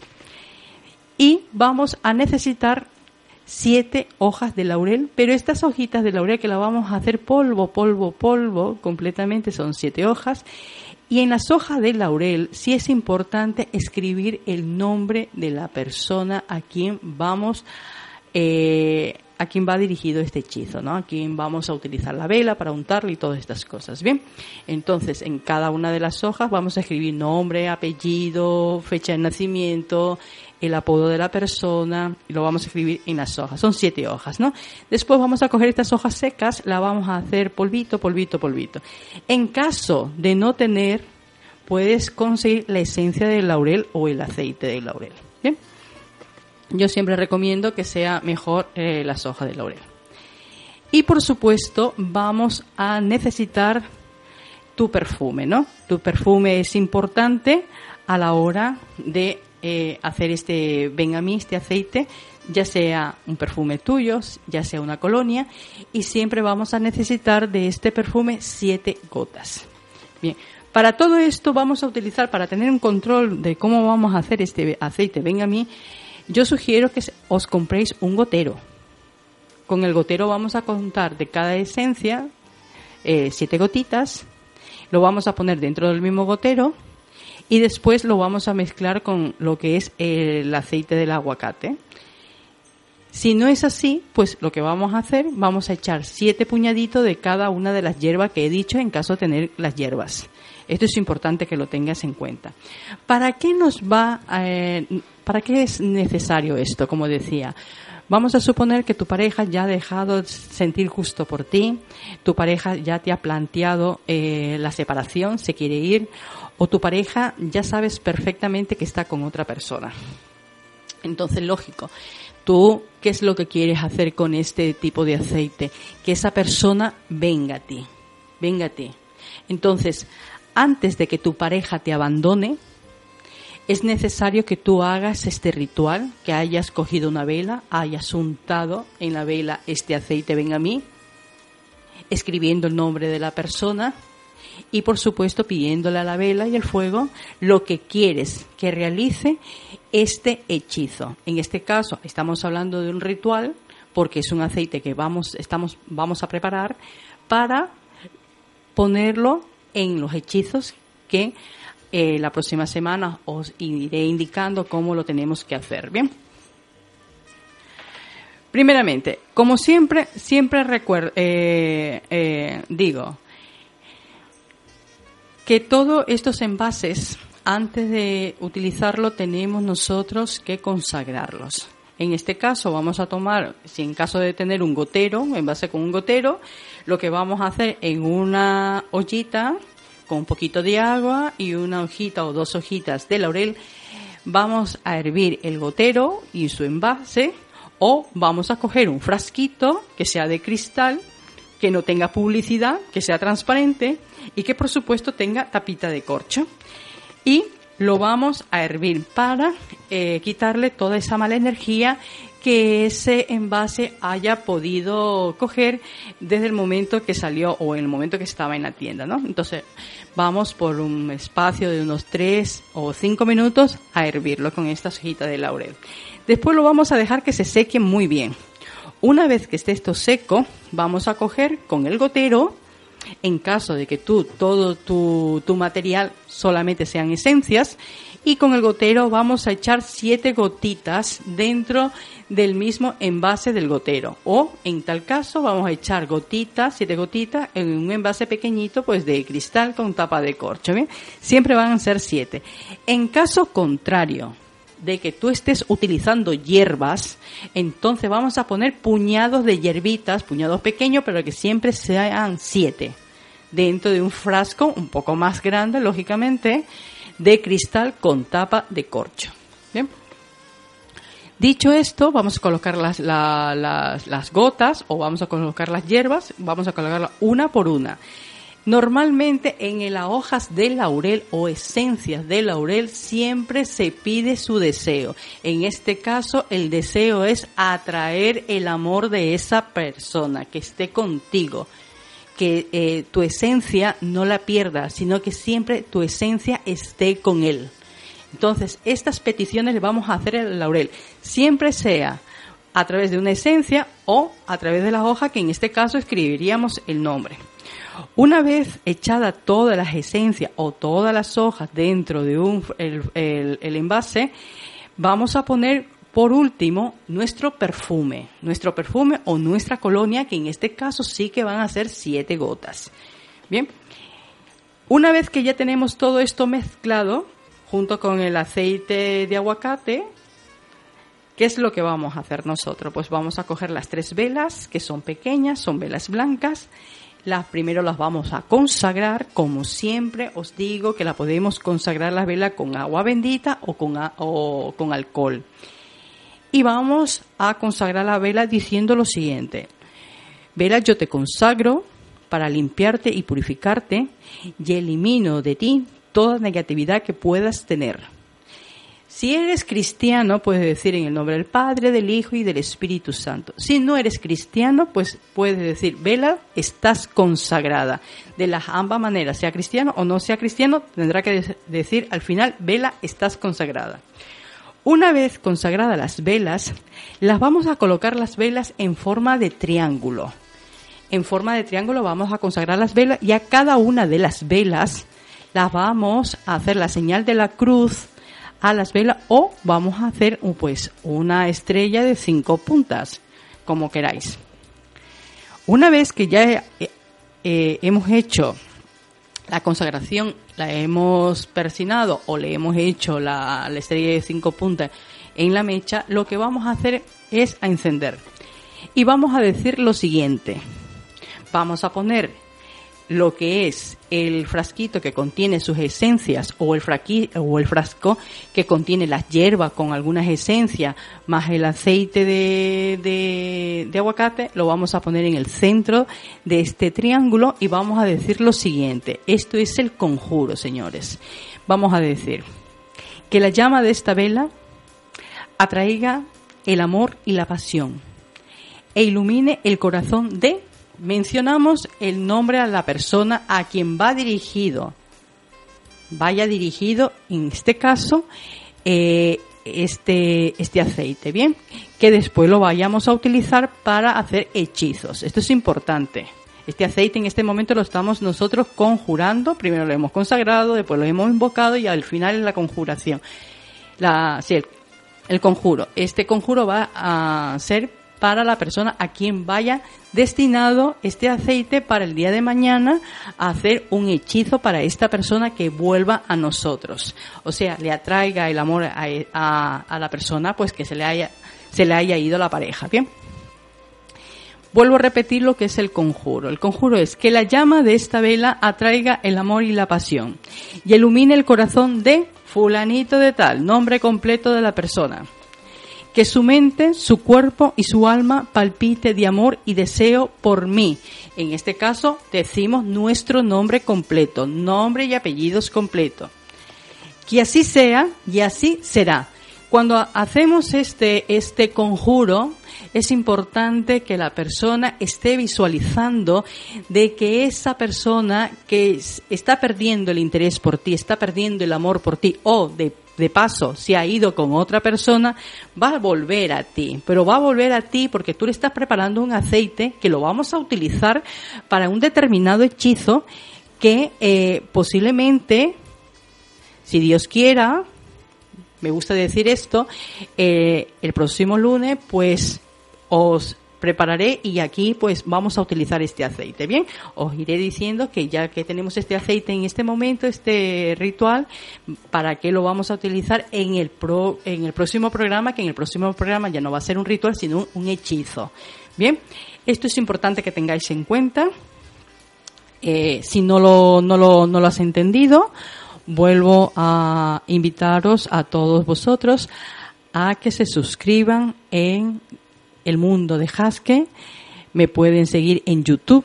[SPEAKER 5] Y vamos a necesitar siete hojas de laurel, pero estas hojitas de laurel que la vamos a hacer polvo, polvo, polvo, completamente son siete hojas. Y en las hojas de laurel sí es importante escribir el nombre de la persona a quien vamos, eh, a quien va dirigido este hechizo, ¿no? A quien vamos a utilizar la vela para untarle y todas estas cosas. Bien, entonces en cada una de las hojas vamos a escribir nombre, apellido, fecha de nacimiento, el apodo de la persona y lo vamos a escribir en las hojas. Son siete hojas, ¿no? Después vamos a coger estas hojas secas, la vamos a hacer polvito, polvito, polvito. En caso de no tener, puedes conseguir la esencia del laurel o el aceite del laurel. Bien. Yo siempre recomiendo que sea mejor eh, las hojas de laurel. Y por supuesto, vamos a necesitar tu perfume, ¿no? Tu perfume es importante a la hora de eh, hacer este bengamí, este aceite, ya sea un perfume tuyo, ya sea una colonia, y siempre vamos a necesitar de este perfume siete gotas. Bien, para todo esto vamos a utilizar, para tener un control de cómo vamos a hacer este aceite bengamí, yo sugiero que os compréis un gotero. Con el gotero vamos a contar de cada esencia eh, siete gotitas, lo vamos a poner dentro del mismo gotero y después lo vamos a mezclar con lo que es el aceite del aguacate. Si no es así, pues lo que vamos a hacer, vamos a echar siete puñaditos de cada una de las hierbas que he dicho en caso de tener las hierbas. Esto es importante que lo tengas en cuenta. ¿Para qué nos va, eh, para qué es necesario esto? Como decía, Vamos a suponer que tu pareja ya ha dejado de sentir justo por ti, tu pareja ya te ha planteado eh, la separación, se quiere ir, o tu pareja ya sabes perfectamente que está con otra persona. Entonces, lógico, tú, ¿qué es lo que quieres hacer con este tipo de aceite? Que esa persona venga a ti, venga a ti. Entonces, antes de que tu pareja te abandone, es necesario que tú hagas este ritual, que hayas cogido una vela, hayas untado en la vela este aceite ven a mí, escribiendo el nombre de la persona y por supuesto pidiéndole a la vela y el fuego lo que quieres que realice este hechizo. En este caso estamos hablando de un ritual porque es un aceite que vamos, estamos, vamos a preparar para ponerlo en los hechizos que eh, la próxima semana os iré indicando cómo lo tenemos que hacer. Bien. Primeramente, como siempre, siempre recuerdo, eh, eh, digo que todos estos envases, antes de utilizarlo, tenemos nosotros que consagrarlos. En este caso vamos a tomar, si en caso de tener un gotero, envase con un gotero, lo que vamos a hacer en una ollita con un poquito de agua y una hojita o dos hojitas de laurel, vamos a hervir el gotero y su envase o vamos a coger un frasquito que sea de cristal, que no tenga publicidad, que sea transparente y que por supuesto tenga tapita de corcho. Y lo vamos a hervir para eh, quitarle toda esa mala energía que ese envase haya podido coger desde el momento que salió o en el momento que estaba en la tienda, ¿no? Entonces, vamos por un espacio de unos 3 o 5 minutos a hervirlo con esta hojita de laurel. Después lo vamos a dejar que se seque muy bien. Una vez que esté esto seco, vamos a coger con el gotero en caso de que tú, todo tu, tu material solamente sean esencias, y con el gotero vamos a echar siete gotitas dentro del mismo envase del gotero. O en tal caso vamos a echar gotitas, siete gotitas en un envase pequeñito pues de cristal con tapa de corcho. ¿bien? Siempre van a ser siete. En caso contrario, de que tú estés utilizando hierbas, entonces vamos a poner puñados de hierbitas, puñados pequeños, pero que siempre sean siete, dentro de un frasco un poco más grande, lógicamente, de cristal con tapa de corcho. Dicho esto, vamos a colocar las, la- las, las gotas o vamos a colocar las hierbas, vamos a colocarlas una por una. Normalmente en las hojas de laurel o esencias de laurel siempre se pide su deseo. En este caso el deseo es atraer el amor de esa persona que esté contigo. Que eh, tu esencia no la pierdas, sino que siempre tu esencia esté con él. Entonces, estas peticiones le vamos a hacer al laurel. Siempre sea a través de una esencia o a través de la hoja, que en este caso escribiríamos el nombre. Una vez echada todas las esencias o todas las hojas dentro de un, el envase, vamos a poner por último nuestro perfume, nuestro perfume o nuestra colonia, que en este caso sí que van a ser siete gotas. Bien, una vez que ya tenemos todo esto mezclado, junto con el aceite de aguacate, ¿qué es lo que vamos a hacer nosotros? Pues vamos a coger las tres velas, que son pequeñas, son velas blancas. Las primero las vamos a consagrar, como siempre os digo que la podemos consagrar la vela con agua bendita o con, o con alcohol. Y vamos a consagrar la vela diciendo lo siguiente. Vela, yo te consagro para limpiarte y purificarte y elimino de ti toda negatividad que puedas tener. Si eres cristiano, puedes decir en el nombre del Padre, del Hijo y del Espíritu Santo. Si no eres cristiano, pues puedes decir, vela, estás consagrada. De las ambas maneras, sea cristiano o no sea cristiano, tendrá que de- decir al final, vela, estás consagrada. Una vez consagradas las velas, las vamos a colocar las velas en forma de triángulo. En forma de triángulo vamos a consagrar las velas y a cada una de las velas las vamos a hacer la señal de la cruz a las velas o vamos a hacer pues una estrella de cinco puntas, como queráis. Una vez que ya eh, eh, hemos hecho la consagración, la hemos persinado o le hemos hecho la, la estrella de cinco puntas en la mecha, lo que vamos a hacer es a encender. Y vamos a decir lo siguiente. Vamos a poner lo que es el frasquito que contiene sus esencias o el, o el frasco que contiene las hierbas con algunas esencias más el aceite de, de aguacate, lo vamos a poner en el centro de este triángulo y vamos a decir lo siguiente. Esto es el conjuro, señores. Vamos a decir que la llama de esta vela atraiga el amor y la pasión e ilumine el corazón de mencionamos el nombre a la persona a quien va dirigido. Vaya dirigido en este caso eh, este este aceite bien que después lo vayamos a utilizar para hacer hechizos. Esto es importante. Este aceite en este momento lo estamos nosotros conjurando. Primero lo hemos consagrado después lo hemos invocado y al final es la conjuración. La el conjuro. Este conjuro va a ser para la persona a quien vaya destinado este aceite para el día de mañana a hacer un hechizo para esta persona que vuelva a nosotros. O sea, le atraiga el amor a, a- la persona pues que se le haya, se le haya ido la pareja. Bien. Vuelvo a repetir lo que es el conjuro. El conjuro es que la llama de esta vela atraiga el amor y la pasión y ilumine el corazón de fulanito de tal, nombre completo de la persona que su mente, su cuerpo y su alma palpite de amor y deseo por mí. En este caso decimos nuestro nombre completo, nombre y apellidos completo. Que así sea y así será. Cuando ha- hacemos este, este conjuro, es importante que la persona esté visualizando de que esa persona que es- está perdiendo el interés por ti, está perdiendo el amor por ti o de, de paso se ha ido con otra persona, va a volver a ti. Pero va a volver a ti porque tú le estás preparando un aceite que lo vamos a utilizar para un determinado hechizo que eh, posiblemente si Dios quiera, me gusta decir esto, eh, el próximo lunes pues os prepararé y aquí pues vamos a utilizar este aceite. Bien, os iré diciendo que ya que tenemos este aceite en este momento, este ritual, para qué lo vamos a utilizar en el pro, en el próximo programa, que en el próximo programa ya no va a ser un ritual, sino un, hechizo. Bien, esto es importante que tengáis en cuenta. Eh, si no lo, no, lo, no lo has entendido, vuelvo a invitaros a todos vosotros a que se suscriban en el mundo de Haske. Me pueden seguir en YouTube,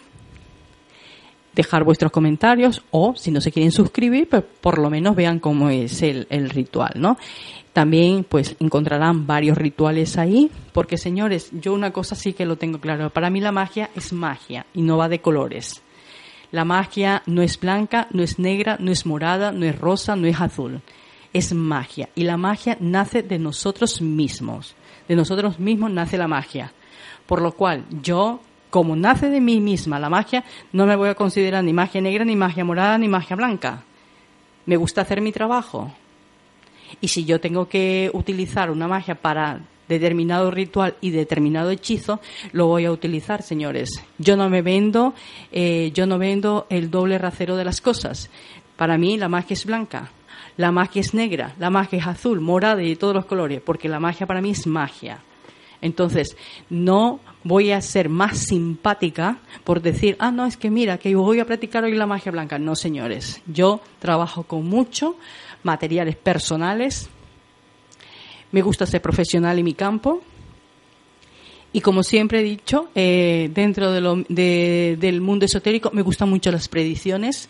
[SPEAKER 5] dejar vuestros comentarios o si no se quieren suscribir, pues por lo menos vean cómo es el, el ritual, ¿no? También pues encontrarán varios rituales ahí, porque señores, yo una cosa sí que lo tengo claro, para mí la magia es magia y no va de colores. La magia no es blanca, no es negra, no es morada, no es rosa, no es azul. Es magia. Y la magia nace de nosotros mismos. De nosotros mismos nace la magia. Por lo cual, yo, como nace de mí misma la magia, no me voy a considerar ni magia negra, ni magia morada, ni magia blanca. Me gusta hacer mi trabajo. Y si yo tengo que utilizar una magia para determinado ritual y determinado hechizo, lo voy a utilizar, señores. Yo no me vendo, eh, yo no vendo el doble rasero de las cosas. Para mí la magia es blanca, la magia es negra, la magia es azul, morada y todos los colores, porque la magia para mí es magia. Entonces, no voy a ser más simpática por decir, ah, no, es que mira, que voy a practicar hoy la magia blanca. No, señores, yo trabajo con mucho materiales personales, me gusta ser profesional en mi campo y como siempre he dicho, eh, dentro de lo- de- del mundo esotérico me gustan mucho las predicciones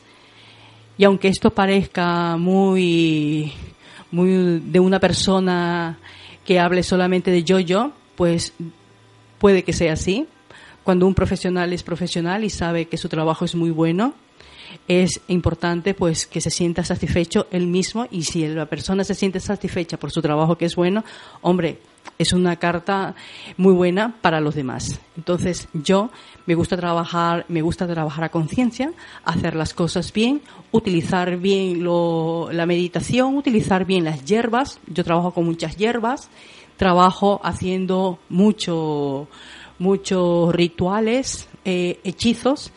[SPEAKER 5] y aunque esto parezca muy, muy de una persona que hable solamente de yo-yo, pues puede que sea así. Cuando un profesional es profesional y sabe que su trabajo es muy bueno, es importante pues que se sienta satisfecho él mismo y si la persona se siente satisfecha por su trabajo que es bueno, hombre, es una carta muy buena para los demás. Entonces, yo me gusta trabajar, me gusta trabajar a conciencia, hacer las cosas bien, utilizar bien lo- la meditación, utilizar bien las hierbas. Yo trabajo con muchas hierbas, trabajo haciendo mucho muchos rituales, eh, hechizos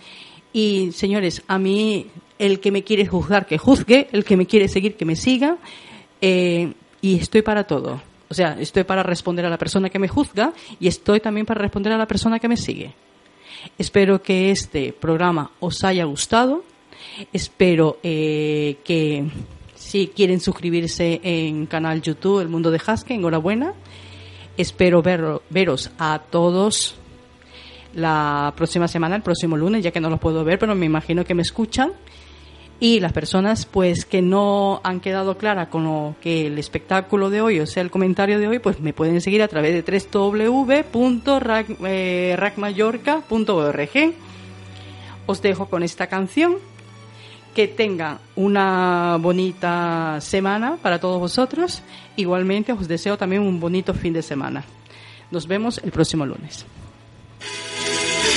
[SPEAKER 5] y señores, a mí el que me quiere juzgar que juzgue, el que me quiere seguir que me siga eh, y estoy para todo. O sea, estoy para responder a la persona que me juzga y estoy también para responder a la persona que me sigue. Espero que este programa os haya gustado. Espero eh, que si quieren suscribirse en canal YouTube El Mundo de Haske, enhorabuena. Espero ver- veros a todos la próxima semana, el próximo lunes, ya que no los puedo ver, pero me imagino que me escuchan. Y las personas pues que no han quedado claras con lo que el espectáculo de hoy, o sea, el comentario de hoy, pues me pueden seguir a través de www.racmallorca.org. Os dejo con esta canción. Que tengan una bonita semana para todos vosotros. Igualmente os deseo también un bonito fin de semana. Nos vemos el próximo lunes.